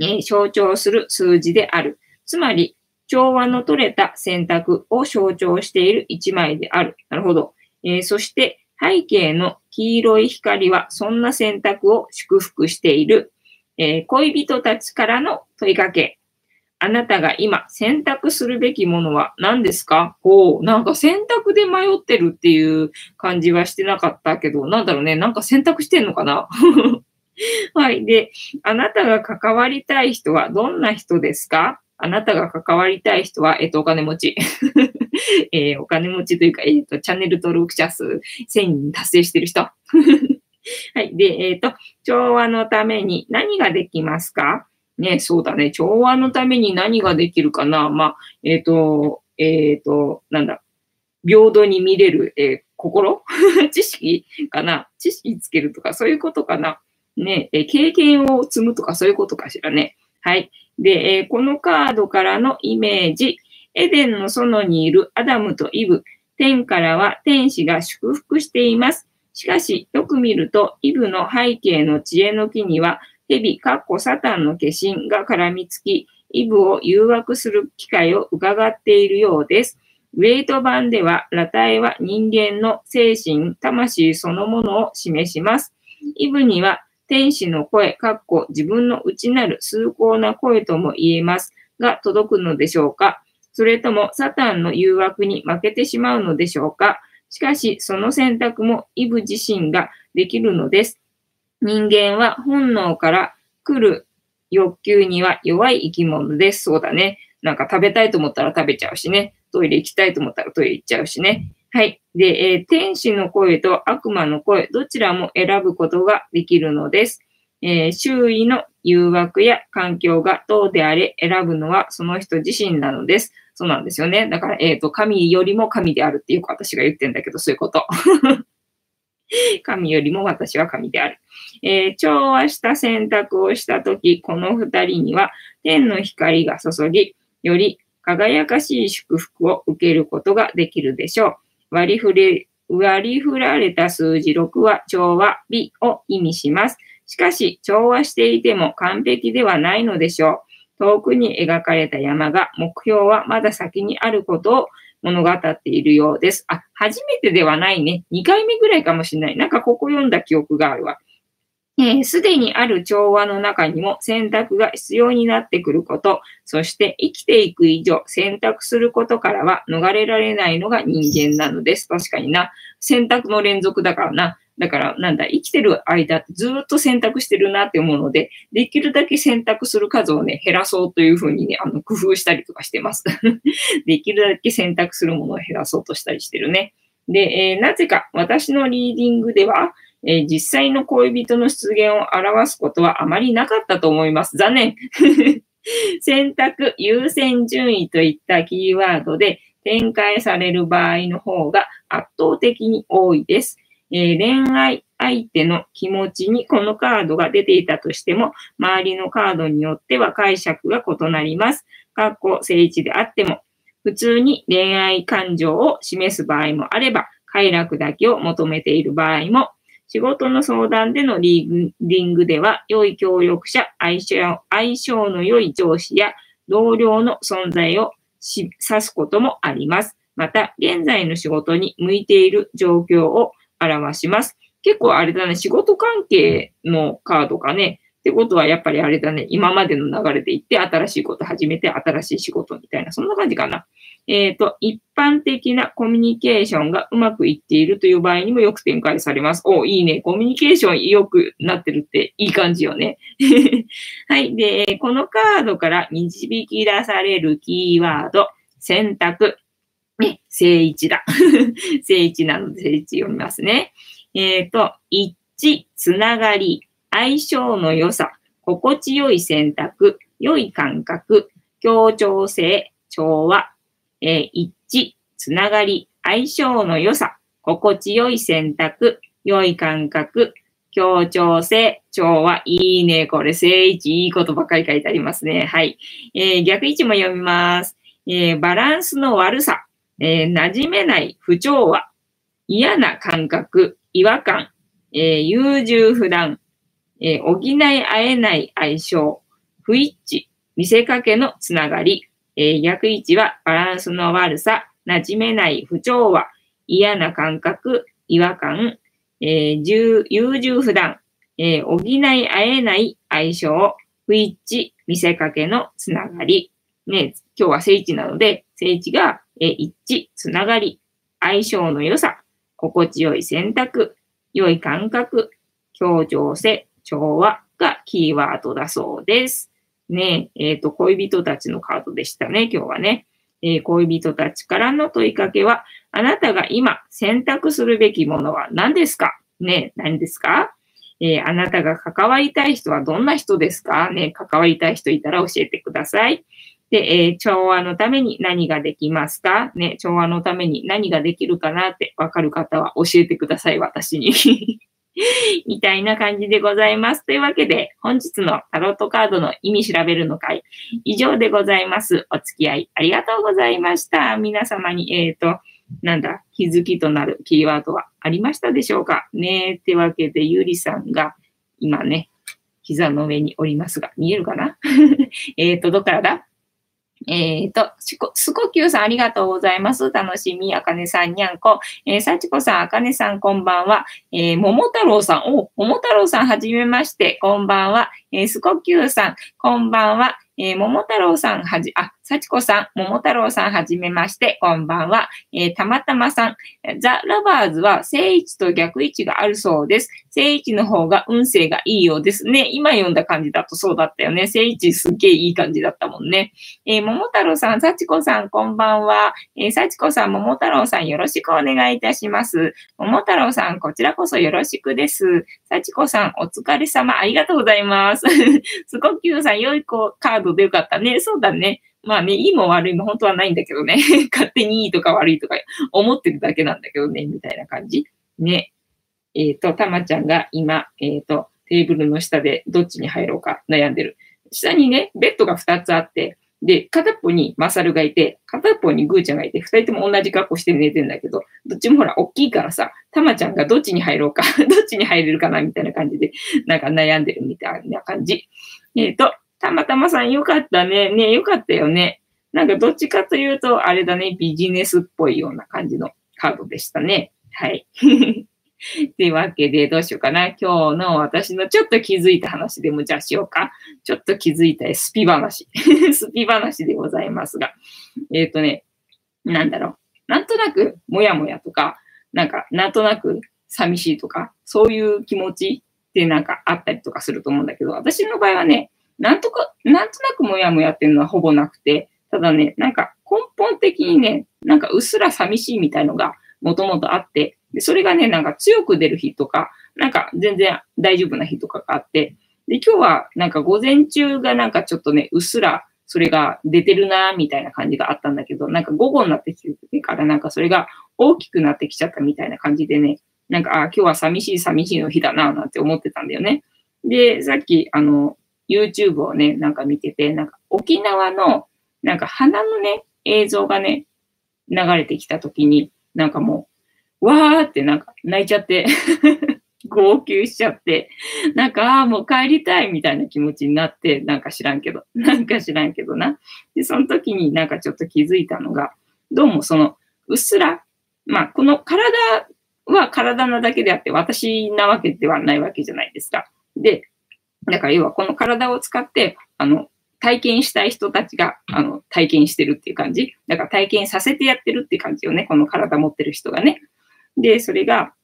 Speaker 1: え象徴する数字である。つまり、調和の取れた選択を象徴している一枚である。なるほど。えー、そして、背景の黄色い光はそんな選択を祝福している。えー、恋人たちからの問いかけ。あなたが今選択するべきものは何ですか？おなんか選択で迷ってるっていう感じはしてなかったけど、なんだろうね。なんか選択してんのかな？はい。で、あなたが関わりたい人はどんな人ですか？あなたが関わりたい人は、えっと、お金持ち。えー、お金持ちというか、えっと、チャンネル登録者数1000人達成してる人。はい。で、えっと、調和のために何ができますか？ね、そうだね。調和のために何ができるかな？まあ、えっ、と、えっ、と、なんだ？平等に見れる、え、心？知識かな？知識つけるとか、そういうことかな？ね、え経験を積むとか、そういうことかしらね。はい。で、えこのカードからのイメージ。エデンの園にいるアダムとイブ。天からは天使が祝福しています。しかし、よく見ると、イブの背景の知恵の木には、蛇、かっこサタンの化身が絡みつき、イブを誘惑する機会を伺っているようです。ウェイト版では、裸体は人間の精神、魂そのものを示します。イブには、天使の声、かっこ自分の内なる崇高な声とも言えますが、届くのでしょうか？それとも、サタンの誘惑に負けてしまうのでしょうか？しかし、その選択もイブ自身ができるのです。人間は本能から来る欲求には弱い生き物です。そうだね。なんか食べたいと思ったら食べちゃうしね。トイレ行きたいと思ったらトイレ行っちゃうしね。はい。で、えー、天使の声と悪魔の声、どちらも選ぶことができるのです。えー、周囲の誘惑や環境がどうであれ選ぶのはその人自身なのです。そうなんですよね。だから、えっ、ー、と、神よりも神であるっていうか私が言ってんだけど、そういうこと。神よりも私は神である。えー、調和した選択をしたとき、この二人には天の光が注ぎ、より輝かしい祝福を受けることができるでしょう。割り振れ、割り振られた数字6は調和美を意味します。しかし、調和していても完璧ではないのでしょう。遠くに描かれた山が目標はまだ先にあることを物語っているようです。あ、初めてではないね。2回目ぐらいかもしれない。なんかここ読んだ記憶があるわ。す、で、にある調和の中にも選択が必要になってくること、そして生きていく以上選択することからは逃れられないのが人間なのです。確かにな。選択の連続だからな。だから、なんだ、生きてる間ってずっと選択してるなって思うので、できるだけ選択する数をね、減らそうというふうにね、あの、工夫したりとかしてます。できるだけ選択するものを減らそうとしたりしてるね。で、えー、なぜか私のリーディングでは、えー、実際の恋人の出現を表すことはあまりなかったと思います。残念。選択、優先順位といったキーワードで展開される場合の方が圧倒的に多いです。えー、恋愛相手の気持ちにこのカードが出ていたとしても、周りのカードによっては解釈が異なります。過去、正位置であっても、普通に恋愛感情を示す場合もあれば、快楽だけを求めている場合も、仕事の相談でのリーディングでは、良い協力者、相性相性の良い上司や同僚の存在を指すこともあります。また、現在の仕事に向いている状況を表します。結構あれだね、仕事関係のカードかね。ってことはやっぱりあれだね、今までの流れでいって、新しいこと始めて、新しい仕事みたいな、そんな感じかな。えっ、ー、と、一般的なコミュニケーションがうまくいっているという場合にもよく展開されます。お、いいね。コミュニケーション良くなってるっていい感じよね。はい。で、このカードから導き出されるキーワード、選択。ね、正位置だ。正位置なので正位置読みますね。えっ、ー、と、一致、つながり、相性の良さ、心地よい選択、良い感覚、協調性、調和、えー、一致、つながり、相性の良さ、心地よい選択、良い感覚、協調性、調和、いいね。これ、正位置、いいことばっかり書いてありますね。はい。えー、逆位置も読みます。えー、バランスの悪さ、えー、馴染めない不調和、嫌な感覚、違和感、えー、優柔不断、えー、補い合えない相性、不一致、見せかけのつながり、えー、逆位置はバランスの悪さ、馴染めない不調和、嫌な感覚、違和感、えー、優柔不断、えー、補い合えない相性、不一致、見せかけのつながり。ね、今日は正位置なので、正位置が、えー、一致、つながり、相性の良さ、心地よい選択、良い感覚、協調性、調和がキーワードだそうです。ねえ、えっ、ー、と、恋人たちのカードでしたね、今日はね。えー、恋人たちからの問いかけは、あなたが今選択するべきものは何ですか？ね、何ですか？えー、あなたが関わりたい人はどんな人ですか？ね、関わりたい人いたら教えてください。で、えー、調和のために何ができますか？ね、調和のために何ができるかなってわかる方は教えてください、私に。みたいな感じでございます。というわけで、本日のタロットカードの意味調べるの会、以上でございます。お付き合いありがとうございました。皆様に、えっ、ー、と、なんだ、気づきとなるキーワードはありましたでしょうか？ねってわけで、ゆりさんが今ね、膝の上におりますが、見えるかな？えっと、どっからだ？えっ、ー、と、すこきゅうさんありがとうございます。楽しみ、あかねさんにゃんこ。えー、さちこさん、あかねさんこんばんは。えー、もも太郎さん、お、ももたろうさんはじめまして、こんばんは。えー、すこきゅうさん、こんばんは。えー、桃太郎さんはじ、あ、幸子さん、桃太郎さんはじめまして、こんばんは。えー、たまたまさん、ザ・ラバーズは正位置と逆位置があるそうです。正位置の方が運勢がいいようですね。今読んだ感じだとそうだったよね。正位置すっげえいい感じだったもんね。えー、桃太郎さん、幸子さん、こんばんは。えー、幸子さん、桃太郎さん、よろしくお願いいたします。桃太郎さん、こちらこそよろしくです。幸子さん、お疲れ様、ありがとうございます。すごきゅうさん、良い子カードでよかったね。そうだね。まあね、いいも悪いも本当はないんだけどね。勝手にいいとか悪いとか思ってるだけなんだけどね、みたいな感じ。ね。えっ、ー、と、たまちゃんが今、えっ、ー、と、テーブルの下でどっちに入ろうか悩んでる。下にね、ベッドが2つあって、で、片っぽにマサルがいて、片っぽにグーちゃんがいて、二人とも同じ格好して寝てんだけど、どっちもほら、大きいからさ、たまちゃんがどっちに入ろうか、どっちに入れるかな、みたいな感じで、なんか悩んでるみたいな感じ。えっ、ー、と、たまたまさんよかったね。ね、よかったよね。なんかどっちかというと、あれだね、ビジネスっぽいような感じのカードでしたね。はい。というわけで、どうしようかな。今日の私のちょっと気づいた話でもじゃあしようか。ちょっと気づいたスピ話。スピ話でございますが。えっ、ー、とね、なんだろう。なんとなく、もやもやとか、なんか、なんとなく寂しいとか、そういう気持ちってなんかあったりとかすると思うんだけど、私の場合はね、なんとか、なんとなくもやもやっていうのはほぼなくて、ただね、なんか根本的にね、なんかうっすら寂しいみたいのがもともとあって、で、それがね、なんか強く出る日とか、なんか全然大丈夫な日とかがあって、で、今日はなんか午前中がなんかちょっとね、うっすらそれが出てるなみたいな感じがあったんだけど、なんか午後になってきてからなんかそれが大きくなってきちゃったみたいな感じでね、なんか、あ今日は寂しい寂しいの日だななんて思ってたんだよね。で、さっき、あの、YouTube をね、なんか見てて、なんか沖縄の、なんか花のね、映像がね、流れてきたときに、なんかもう、わーってなんか泣いちゃって 号泣しちゃって、なんか、あ、もう帰りたいみたいな気持ちになって、なんか知らんけど、なんか知らんけどな。で、その時になんかちょっと気づいたのが、どうもその、うっすら、まあ、この体は体なだけであって、私なわけではないわけじゃないですか。で、だから要はこの体を使って、あの、体験したい人たちが、あの、体験してるっていう感じ。だから体験させてやってるって感じよね。この体持ってる人がね。で、それが、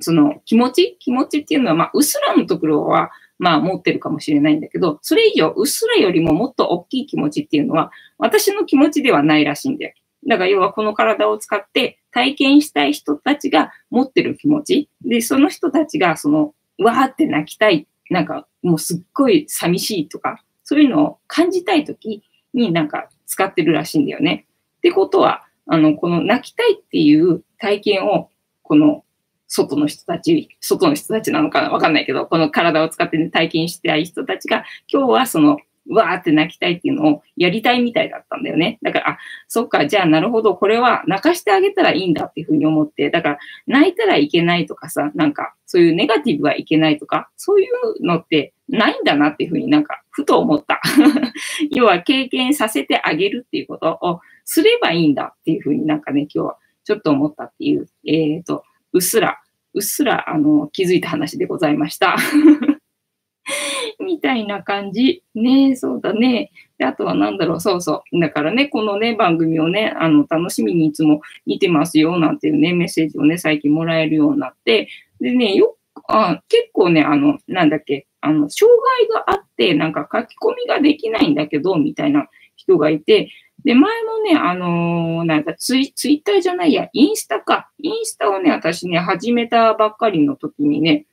Speaker 1: その気持ち？気持ちっていうのは、まあ、うっすらのところは、まあ、持ってるかもしれないんだけど、それ以上、うっすらよりももっと大きい気持ちっていうのは、私の気持ちではないらしいんだよ。だから要はこの体を使って体験したい人たちが持ってる気持ち。で、その人たちがその、わーって泣きたい。なんかもうすっごい寂しいとか、そういうのを感じたいときになんか使ってるらしいんだよね。ってことは、あの、この泣きたいっていう体験を、この外の人たち、外の人たちなのかなわかんないけど、この体を使って、体験したい人たちが、今日はそのわーって泣きたいっていうのをやりたいみたいだったんだよね。だから、あ、そっか、じゃあなるほど、これは泣かしてあげたらいいんだっていうふうに思って、だから泣いたらいけないとかさ、なんかそういうネガティブはいけないとか、そういうのってないんだなっていうふうになんか、ふと思った。要は経験させてあげるっていうことをすればいいんだっていうふうになんかね、今日はちょっと思ったっていう、えっ、ー、と、うっすら、うっすら、あの、気づいた話でございました。みたいな感じ。ねそうだね。で、あとは何だろう、そうそう。だからね、このね、番組をね、あの、楽しみにいつも見てますよ、なんていうね、メッセージをね、最近もらえるようになって、でね、よあ結構ね、あの、なんだっけ、あの、障害があって、なんか書き込みができないんだけど、みたいな人がいて、で、前もね、あのー、なんかツイ、ツイッターじゃないや、インスタか。インスタをね、私ね、始めたばっかりの時にね、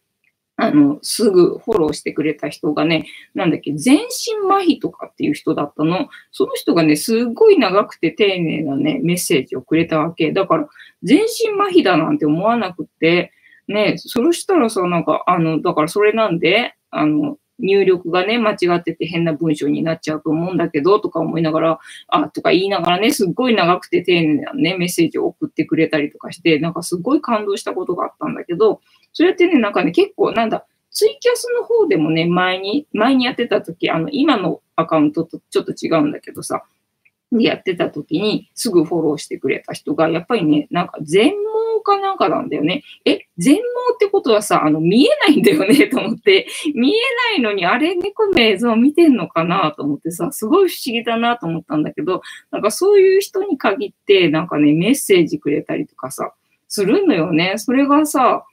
Speaker 1: あの、すぐフォローしてくれた人がね、なんだっけ、全身麻痺とかっていう人だったの。その人がね、すっごい長くて丁寧なね、メッセージをくれたわけ。だから、全身麻痺だなんて思わなくて、ね、それしたらさ、なんか、あの、だからそれなんで、あの、入力がね、間違ってて変な文章になっちゃうと思うんだけど、とか思いながら、あ、とか言いながらね、すっごい長くて丁寧なね、メッセージを送ってくれたりとかして、なんかすごい感動したことがあったんだけど、それってね、なんかね、結構なんだ、ツイキャスの方でもね、前に、前にやってた時、あの、今のアカウントとちょっと違うんだけどさ、でやってた時にすぐフォローしてくれた人が、やっぱりね、なんか全盲かなんかなんだよね。え、全盲ってことはさ、あの、見えないんだよね、と思って、見えないのに、あれ、猫の映像見てんのかなと思ってさ、すごい不思議だなと思ったんだけど、なんかそういう人に限って、なんかね、メッセージくれたりとかさ、するのよね。それがさ、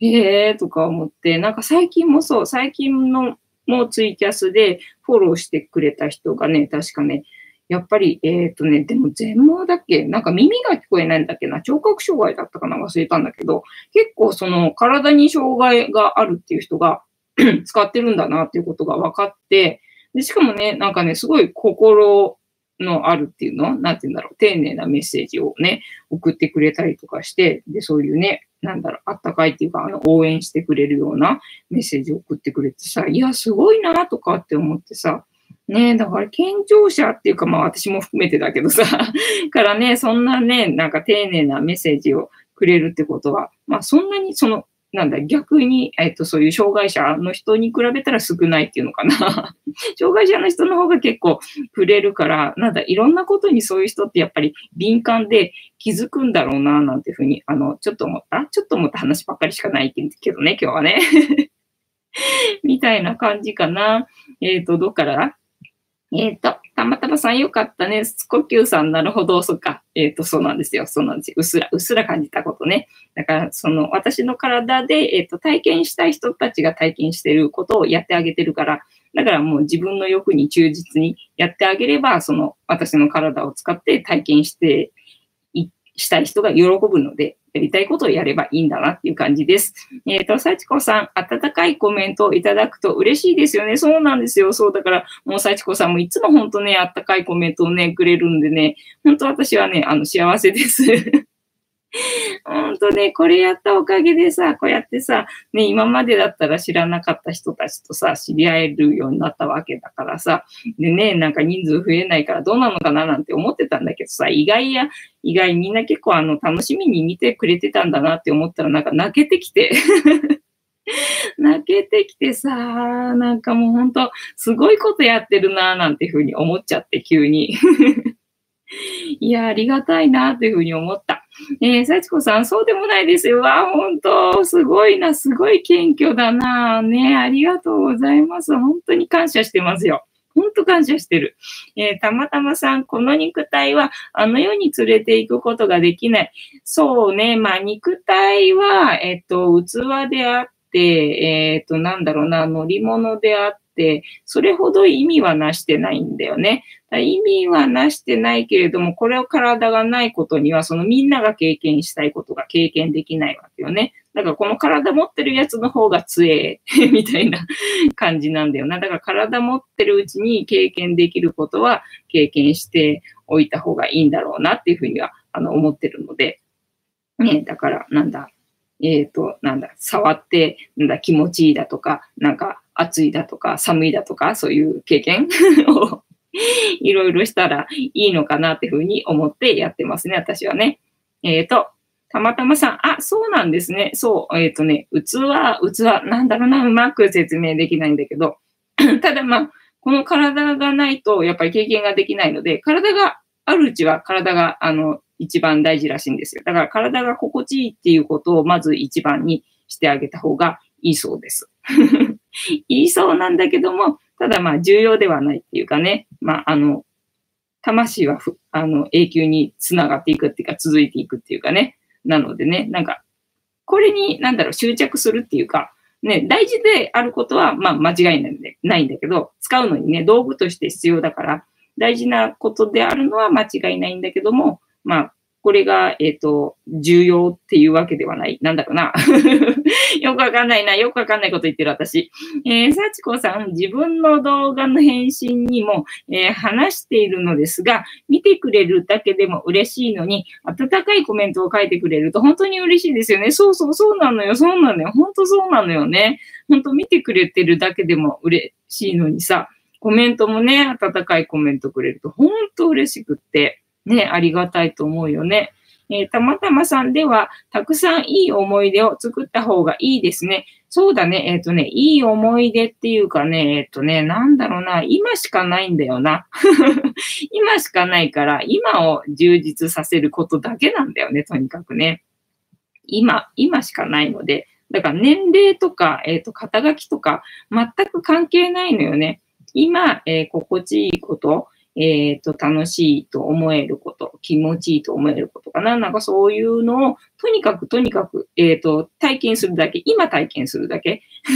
Speaker 1: へえーとか思って、なんか最近もそう、最近のもうツイキャスでフォローしてくれた人がね、確かね、やっぱり、えっ、ー、とね、でも全盲だっけ？なんか耳が聞こえないんだっけな？聴覚障害だったかな？忘れたんだけど、結構その体に障害があるっていう人が 使ってるんだなっていうことが分かって、で、しかもね、なんかね、すごい心のあるっていうの？なんて言うんだろう、丁寧なメッセージをね、送ってくれたりとかして、で、そういうね、なんだろう、あったかいっていうか、あの、応援してくれるようなメッセージを送ってくれてさ、いや、すごいなとかって思ってさ、ねだから健常者っていうか、まあ私も含めてだけどさ、からね、そんなね、なんか丁寧なメッセージをくれるってことは、まあそんなにその、なんだ、逆に、えっと、そういう障害者の人に比べたら少ないっていうのかな。障害者の人の方が結構触れるから、なんだ、いろんなことにそういう人ってやっぱり敏感で気づくんだろうな、なんていうふうに、あの、ちょっと思った？ちょっと思った話ばっかりしかないけどね、今日はね。みたいな感じかな。えっ、ー、と、どっから？えっ、ー、と、たまたまさんよかったね。呼吸さん、なるほど、そっか。えっ、ー、と、そうなんですよ。そうなんですよ。うっすら、うっすら感じたことね。だから、その、私の体で、えっ、ー、と、体験したい人たちが体験してることをやってあげてるから、だからもう自分の欲に忠実にやってあげれば、その、私の体を使って体験していしたい人が喜ぶので、やりたいことをやればいいんだなっていう感じです。えっ、ー、と、幸子さん、温かいコメントをいただくと嬉しいですよね。そうなんですよ。そう、だから、もう幸子さんもいつも本当ね、温かいコメントをね、くれるんでね、本当私はね、あの、幸せです。ほんとね、これやったおかげでさ、こうやってさ、ね、今までだったら知らなかった人たちとさ、知り合えるようになったわけだからさ、でね、なんか人数増えないからどうなのかななんて思ってたんだけどさ、意外や、意外みんな結構あの、楽しみに見てくれてたんだなって思ったらなんか泣けてきて 泣けてきてさ、なんかもうほんと、すごいことやってるななんていうふうに思っちゃって、急に いや、ありがたいなというふうに思った。えー、幸子さん、そうでもないですよ。わ、本当すごいな、すごい謙虚だな。ね、ありがとうございます。本当に感謝してますよ。本当感謝してる。えー、たまたまさん、この肉体はあの世に連れて行くことができない。そうね、まあ肉体は、えっ、と、器であって、えっ、と、なんだろうな、乗り物であって、それほど意味はなしてないんだよね。意味はなしてないけれども、これを体がないことには、そのみんなが経験したいことが経験できないわけよね。だからこの体持ってるやつの方が強え、みたいな感じなんだよな。だから体持ってるうちに経験できることは経験しておいた方がいいんだろうなっていうふうにはあの思ってるので、ね、だからなんだ、えっ、ー、と、なんだ、触って、なんだ、気持ちいいだとか、なんか暑いだとか寒いだとか、そういう経験 を いろいろしたらいいのかなっていうふうに思ってやってますね、私はね。えっ、ー、と、たまたまさん、あ、そうなんですね。そう、えっ、ー、とね、器、器、なんだろうな、うまく説明できないんだけど、ただまあ、この体がないと、やっぱり経験ができないので、体があるうちは体が、あの、一番大事らしいんですよ。だから体が心地いいっていうことをまず一番にしてあげた方がいいそうです。いいそうなんだけども、ただまあ重要ではないっていうかね、まああの、魂はふあの永久につながっていくっていうか続いていくっていうかね。なのでね、なんか、これに、なんだろう、執着するっていうか、ね、大事であることは、まあ間違いないんでないんだけど、使うのにね、道具として必要だから、大事なことであるのは間違いないんだけども、まあ、これが、えっ、ー、と、重要っていうわけではない。なんだかな。よくわかんないな。よくわかんないこと言ってる私。えー、幸子さん、自分の動画の返信にも、えー、話しているのですが、見てくれるだけでも嬉しいのに、温かいコメントを書いてくれると本当に嬉しいですよね。そうそう、そうなのよ。そうなのよ。本当そうなのよね。本当見てくれてるだけでも嬉しいのにさ、コメントもね、温かいコメントくれると本当嬉しくって。ね、ありがたいと思うよね。えー、たまたまさんでは、たくさんいい思い出を作った方がいいですね。そうだね。えっ、ー、とね、いい思い出っていうかね、えっ、ー、とね、なんだろうな、今しかないんだよな。今しかないから、今を充実させることだけなんだよね、とにかくね。今、今しかないので。だから年齢とか、えっ、と、肩書きとか、全く関係ないのよね。今、え心地いいこと、えっ、ー、と、楽しいと思えること、気持ちいいと思えることかな。なんかそういうのを、とにかくとにかく、えっ、ー、と、体験するだけ、今体験するだけ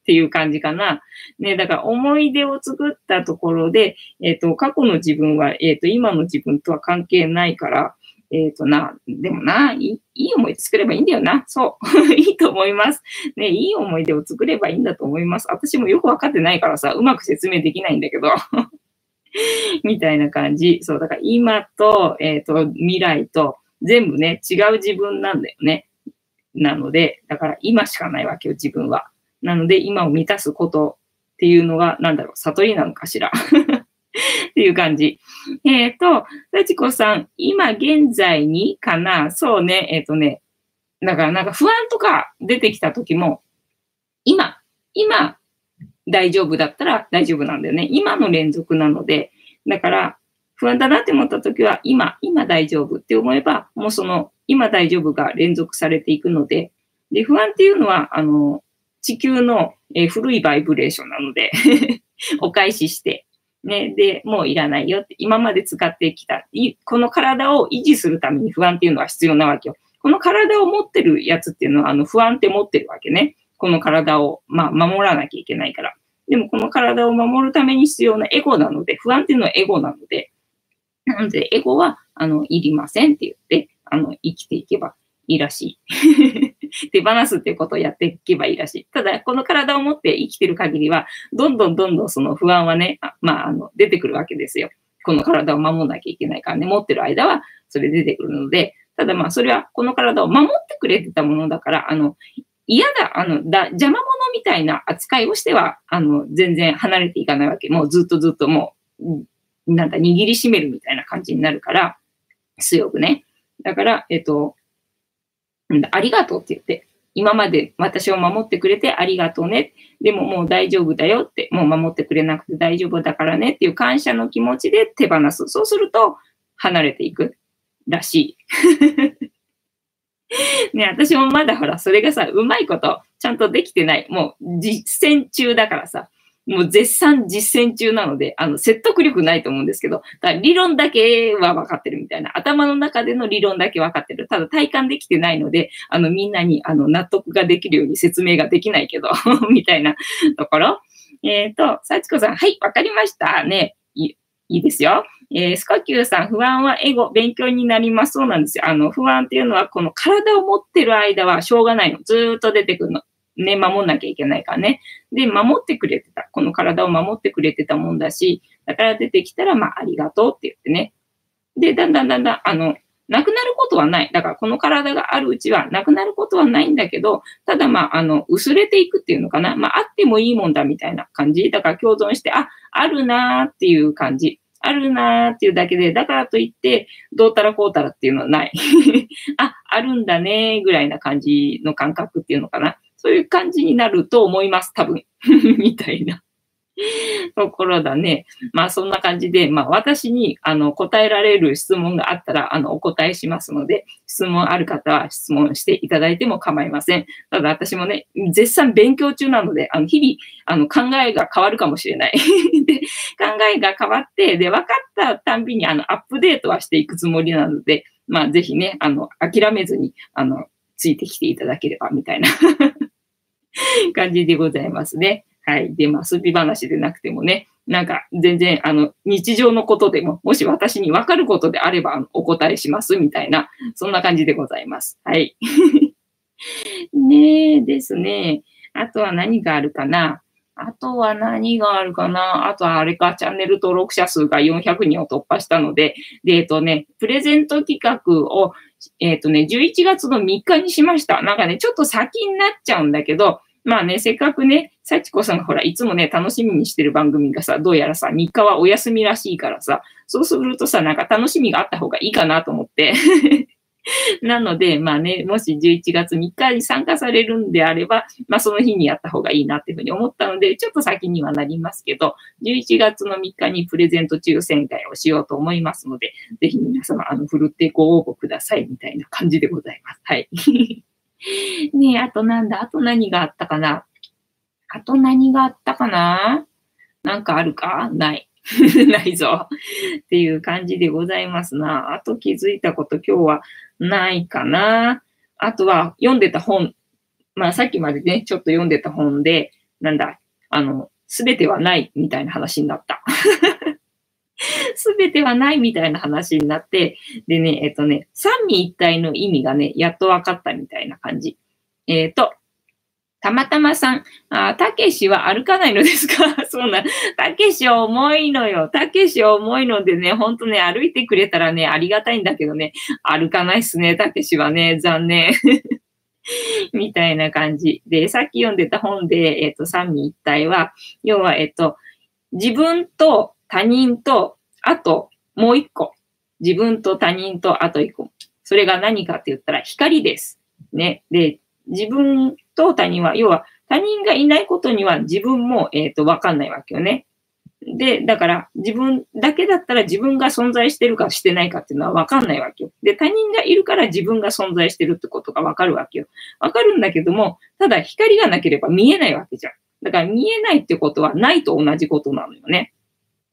Speaker 1: っていう感じかな。ね、だから思い出を作ったところで、えっ、ー、と、過去の自分は、えっ、と、今の自分とは関係ないから、えっ、とな、でもな、いい思い出作ればいいんだよな。そう。いいと思います。ね、いい思い出を作ればいいんだと思います。私もよくわかってないからさ、うまく説明できないんだけど。みたいな感じ。そう、だから今と、えっ、ー、と、未来と、全部ね、違う自分なんだよね。なので、だから今しかないわけよ、自分は。なので、今を満たすことっていうのが、なんだろう、悟りなのかしら。っていう感じ。えっ、ー、と、幸子さん、今現在にかな？そうね、えっ、ー、とね、だからなんか不安とか出てきた時も、今、今、大丈夫だったら大丈夫なんだよね。今の連続なので、だから不安だなって思った時は今、今大丈夫って思えば、もうその今大丈夫が連続されていくので、で、不安っていうのは、あの、地球の、え古いバイブレーションなので お返しして、ね、で、もういらないよって、今まで使ってきた、この体を維持するために不安っていうのは必要なわけよ。この体を持ってるやつっていうのは、あの、不安って持ってるわけね。この体を、まあ、守らなきゃいけないから。でもこの体を守るために必要なエゴなので、不安っていうのはエゴなので、なので、エゴは、あの、いりませんって言って、あの、生きていけばいいらしい。手放すっていうことをやっていけばいいらしい。ただ、この体を持って生きてる限りは、どんどんどんどんその不安はね、あまあ、あの、出てくるわけですよ。この体を守んなきゃいけないからね、持ってる間はそれ出てくるので、ただまあ、それはこの体を守ってくれてたものだから、あの、嫌だ、あの、だ、邪魔者みたいな扱いをしては、あの、全然離れていかないわけ。もうずっとずっともう、なんだ、握りしめるみたいな感じになるから、強くね。だから、えっと、ありがとうって言って、今まで私を守ってくれてありがとうね。でももう大丈夫だよって、もう守ってくれなくて大丈夫だからねっていう感謝の気持ちで手放す。そうすると離れていくらしい。ね、私もまだほら、それがさ、うまいこと、ちゃんとできてない。もう、実践中だからさ、もう絶賛実践中なので、あの、説得力ないと思うんですけど、だ理論だけは分かってるみたいな。頭の中での理論だけ分かってる。ただ体感できてないので、あの、みんなに、あの、納得ができるように説明ができないけど みたいなところ。えっ、ー、と、幸子さん、はい、わかりましたね。いいですよ。えー、スカキューさん、不安はエゴ、勉強になります。そうなんですよ。あの、不安っていうのは、この体を持ってる間はしょうがないの。ずっと出てくるの。ね、守んなきゃいけないからね。で、守ってくれてた。この体を守ってくれてたもんだし、だから出てきたら、まあ、ありがとうって言ってね。で、だんだんだんだん、あの、なくなることはない。だからこの体があるうちはなくなることはないんだけど、ただまあ、あの、薄れていくっていうのかな。まあ、あってもいいもんだみたいな感じ。だから共存して、あ、あるなーっていう感じ。あるなーっていうだけで、だからといって、どうたらこうたらっていうのはない。あ、あるんだねーぐらいな感じの感覚っていうのかな。そういう感じになると思います、多分。みたいな。ところだね。まあそんな感じで、まあ私にあの答えられる質問があったらあのお答えしますので、質問ある方は質問していただいても構いません。ただ私もね、絶賛勉強中なので、あの日々あの考えが変わるかもしれない。で、考えが変わって、で、分かったたんびにあのアップデートはしていくつもりなので、まあぜひね、あの諦めずに、あの、ついてきていただければみたいな 感じでございますね。はい。で、まあ、遊び話でなくてもね、なんか全然、あの、日常のことでも、もし私にわかることであればお答えしますみたいな、そんな感じでございます。はい。ねえですね。あとは何があるかな？あとは何があるかな？あとはあれか、チャンネル登録者数が400人を突破したので、で、えっとね、プレゼント企画を、えっとね、11月の3日にしました。なんかね、ちょっと先になっちゃうんだけど、まあね、せっかくね、幸子さんがほら、いつもね、楽しみにしてる番組がさ、どうやらさ、3日はお休みらしいからさ、そうするとさ、なんか楽しみがあった方がいいかなと思って なので、まあね、もし11月3日に参加されるんであれば、まあその日にやった方がいいなっていうふうに思ったので、ちょっと先にはなりますけど、11月の3日にプレゼント抽選会をしようと思いますので、ぜひ皆様、あの、ふるってご応募くださいみたいな感じでございます。はい。ねえ、あとなんだ？あと何があったかな？あと何があったかな？なんかあるか？ない。ないぞ。っていう感じでございますな。あと気づいたこと今日はないかな。あとは読んでた本。まあさっきまでね、ちょっと読んでた本で、なんだ、あの、すべてはないみたいな話になった。すべてはないみたいな話になって、でね、えっとね、三位一体の意味がね、やっと分かったみたいな感じ。えっ、ー、と、たまたまさん、あ、たけしは歩かないのですか？そうな、たけし重いのよ。たけし重いのでね、ほんとね、歩いてくれたらね、ありがたいんだけどね、歩かないっすね、たけしはね、残念。みたいな感じ。で、さっき読んでた本で、えっ、ー、と、三位一体は、要は、えっ、ー、と、自分と他人とあと、もう一個。自分と他人とあと一個。それが何かって言ったら光です。ね。で、自分と他人は、要は他人がいないことには自分も、えっ、ー、と、わかんないわけよね。で、だから自分だけだったら自分が存在してるかしてないかっていうのはわかんないわけよ。で、他人がいるから自分が存在してるってことがわかるわけよ。わかるんだけども、ただ光がなければ見えないわけじゃん。だから見えないってことはないと同じことなのよね。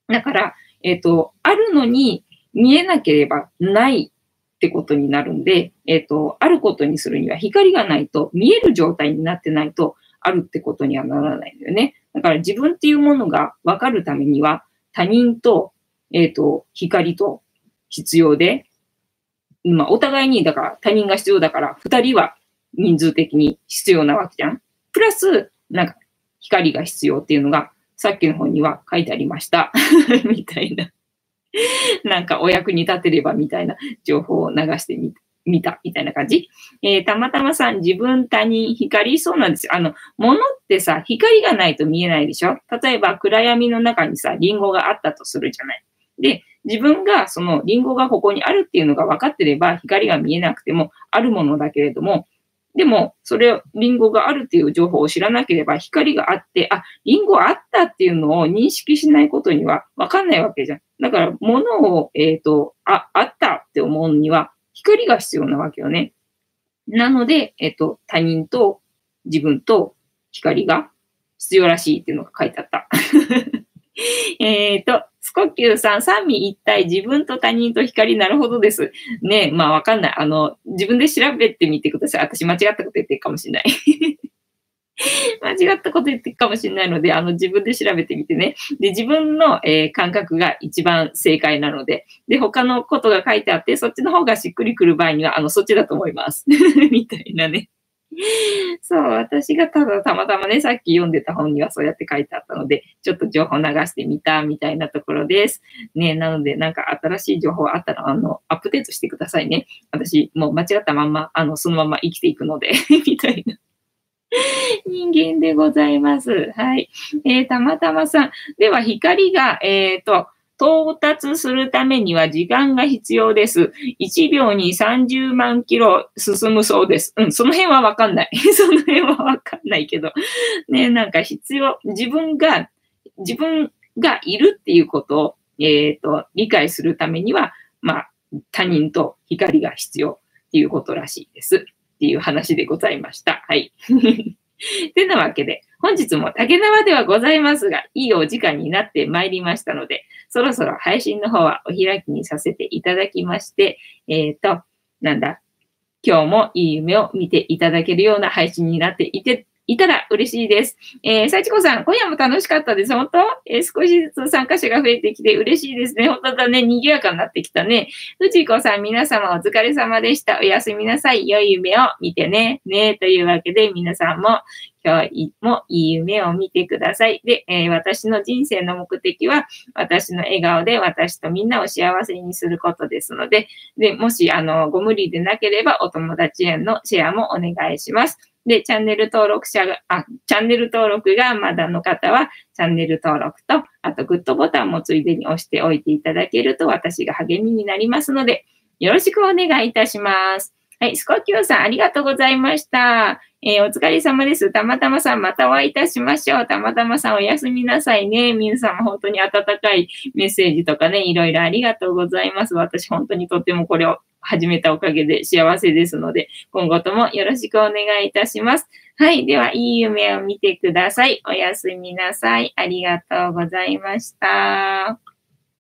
Speaker 1: だから、えっ、ー、と、あるのに見えなければないってことになるんで、えっ、ー、と、あることにするには光がないと見える状態になってないとあるってことにはならないんだよね。だから自分っていうものが分かるためには他人と、えっ、ー、と、光と必要で、まあ、お互いに、だから他人が必要だから、二人は人数的に必要なわけじゃん。プラス、なんか、光が必要っていうのがさっきの本には書いてありました。みたいな。なんかお役に立てればみたいな情報を流してみ見たみたいな感じ。えー、たまたまさん、自分、他人、光、そうなんですよ。あの、物ってさ、光がないと見えないでしょ？例えば、暗闇の中にさ、リンゴがあったとするじゃない。で、自分がそのリンゴがここにあるっていうのが分かってれば、光が見えなくてもあるものだけれども、でも、それ、リンゴがあるっていう情報を知らなければ、光があって、あ、リンゴあったっていうのを認識しないことにはわかんないわけじゃん。だから、物を、えっ、ー、と、あ、あったって思うには、光が必要なわけよね。なので、えっ、ー、と、他人と自分と光が必要らしいっていうのが書いてあった。えっと、スコキューさん、三味一体、自分と他人と光、なるほどです。ねまあわかんない。あの、自分で調べてみてください。私間違ったこと言ってるかもしれない。間違ったこと言ってるかもしれないので、あの、自分で調べてみてね。で、自分の、えー、感覚が一番正解なので、で、他のことが書いてあって、そっちの方がしっくりくる場合には、あの、そっちだと思います。みたいなね。そう、私がただたまたまね、さっき読んでた本にはそうやって書いてあったので、ちょっと情報流してみたみたいなところです。ね、なので、なんか新しい情報あったら、あの、アップデートしてくださいね。私、もう間違ったまんま、あの、そのまま生きていくので みたいな。人間でございます。はい。えー、たまたまさん。では、光が、えっ、ー、と、到達するためには時間が必要です。1秒に30万キロ進むそうです。うん、その辺はわかんない。その辺はわかんないけど。ね、なんか必要、自分が自分がいるっていうことを、えっ、ー、と、理解するためには、まあ、他人と光が必要っていうことらしいです。っていう話でございました。はい。てなわけで、本日も竹縄ではございますが、いいお時間になってまいりましたので、そろそろ配信の方はお開きにさせていただきまして、えっ、ー、と、なんだ、今日もいい夢を見ていただけるような配信になっていて、いたら嬉しいです。えー、幸子さん、今夜も楽しかったです。本当？えー、少しずつ参加者が増えてきて嬉しいですね。本当だね。賑やかになってきたね。藤子さん、皆様お疲れ様でした。おやすみなさい。良い夢を見てね。ねというわけで、皆さんも今日もいい夢を見てください。で、えー、私の人生の目的は、私の笑顔で私とみんなを幸せにすることですので、で、もし、あの、ご無理でなければ、お友達へのシェアもお願いします。で、チャンネル登録者が、あ、チャンネル登録がまだの方は、チャンネル登録と、あとグッドボタンもついでに押しておいていただけると私が励みになりますので、よろしくお願いいたします。はい、スコキューさん、ありがとうございました。えー、お疲れ様です。たまたまさん、またお会いいたしましょう。たまたまさん、おやすみなさいね。皆様、本当に温かいメッセージとかね、いろいろありがとうございます。私、本当にとってもこれを始めたおかげで幸せですので、今後ともよろしくお願いいたします。はい。では、いい夢を見てください。おやすみなさい。ありがとうございました。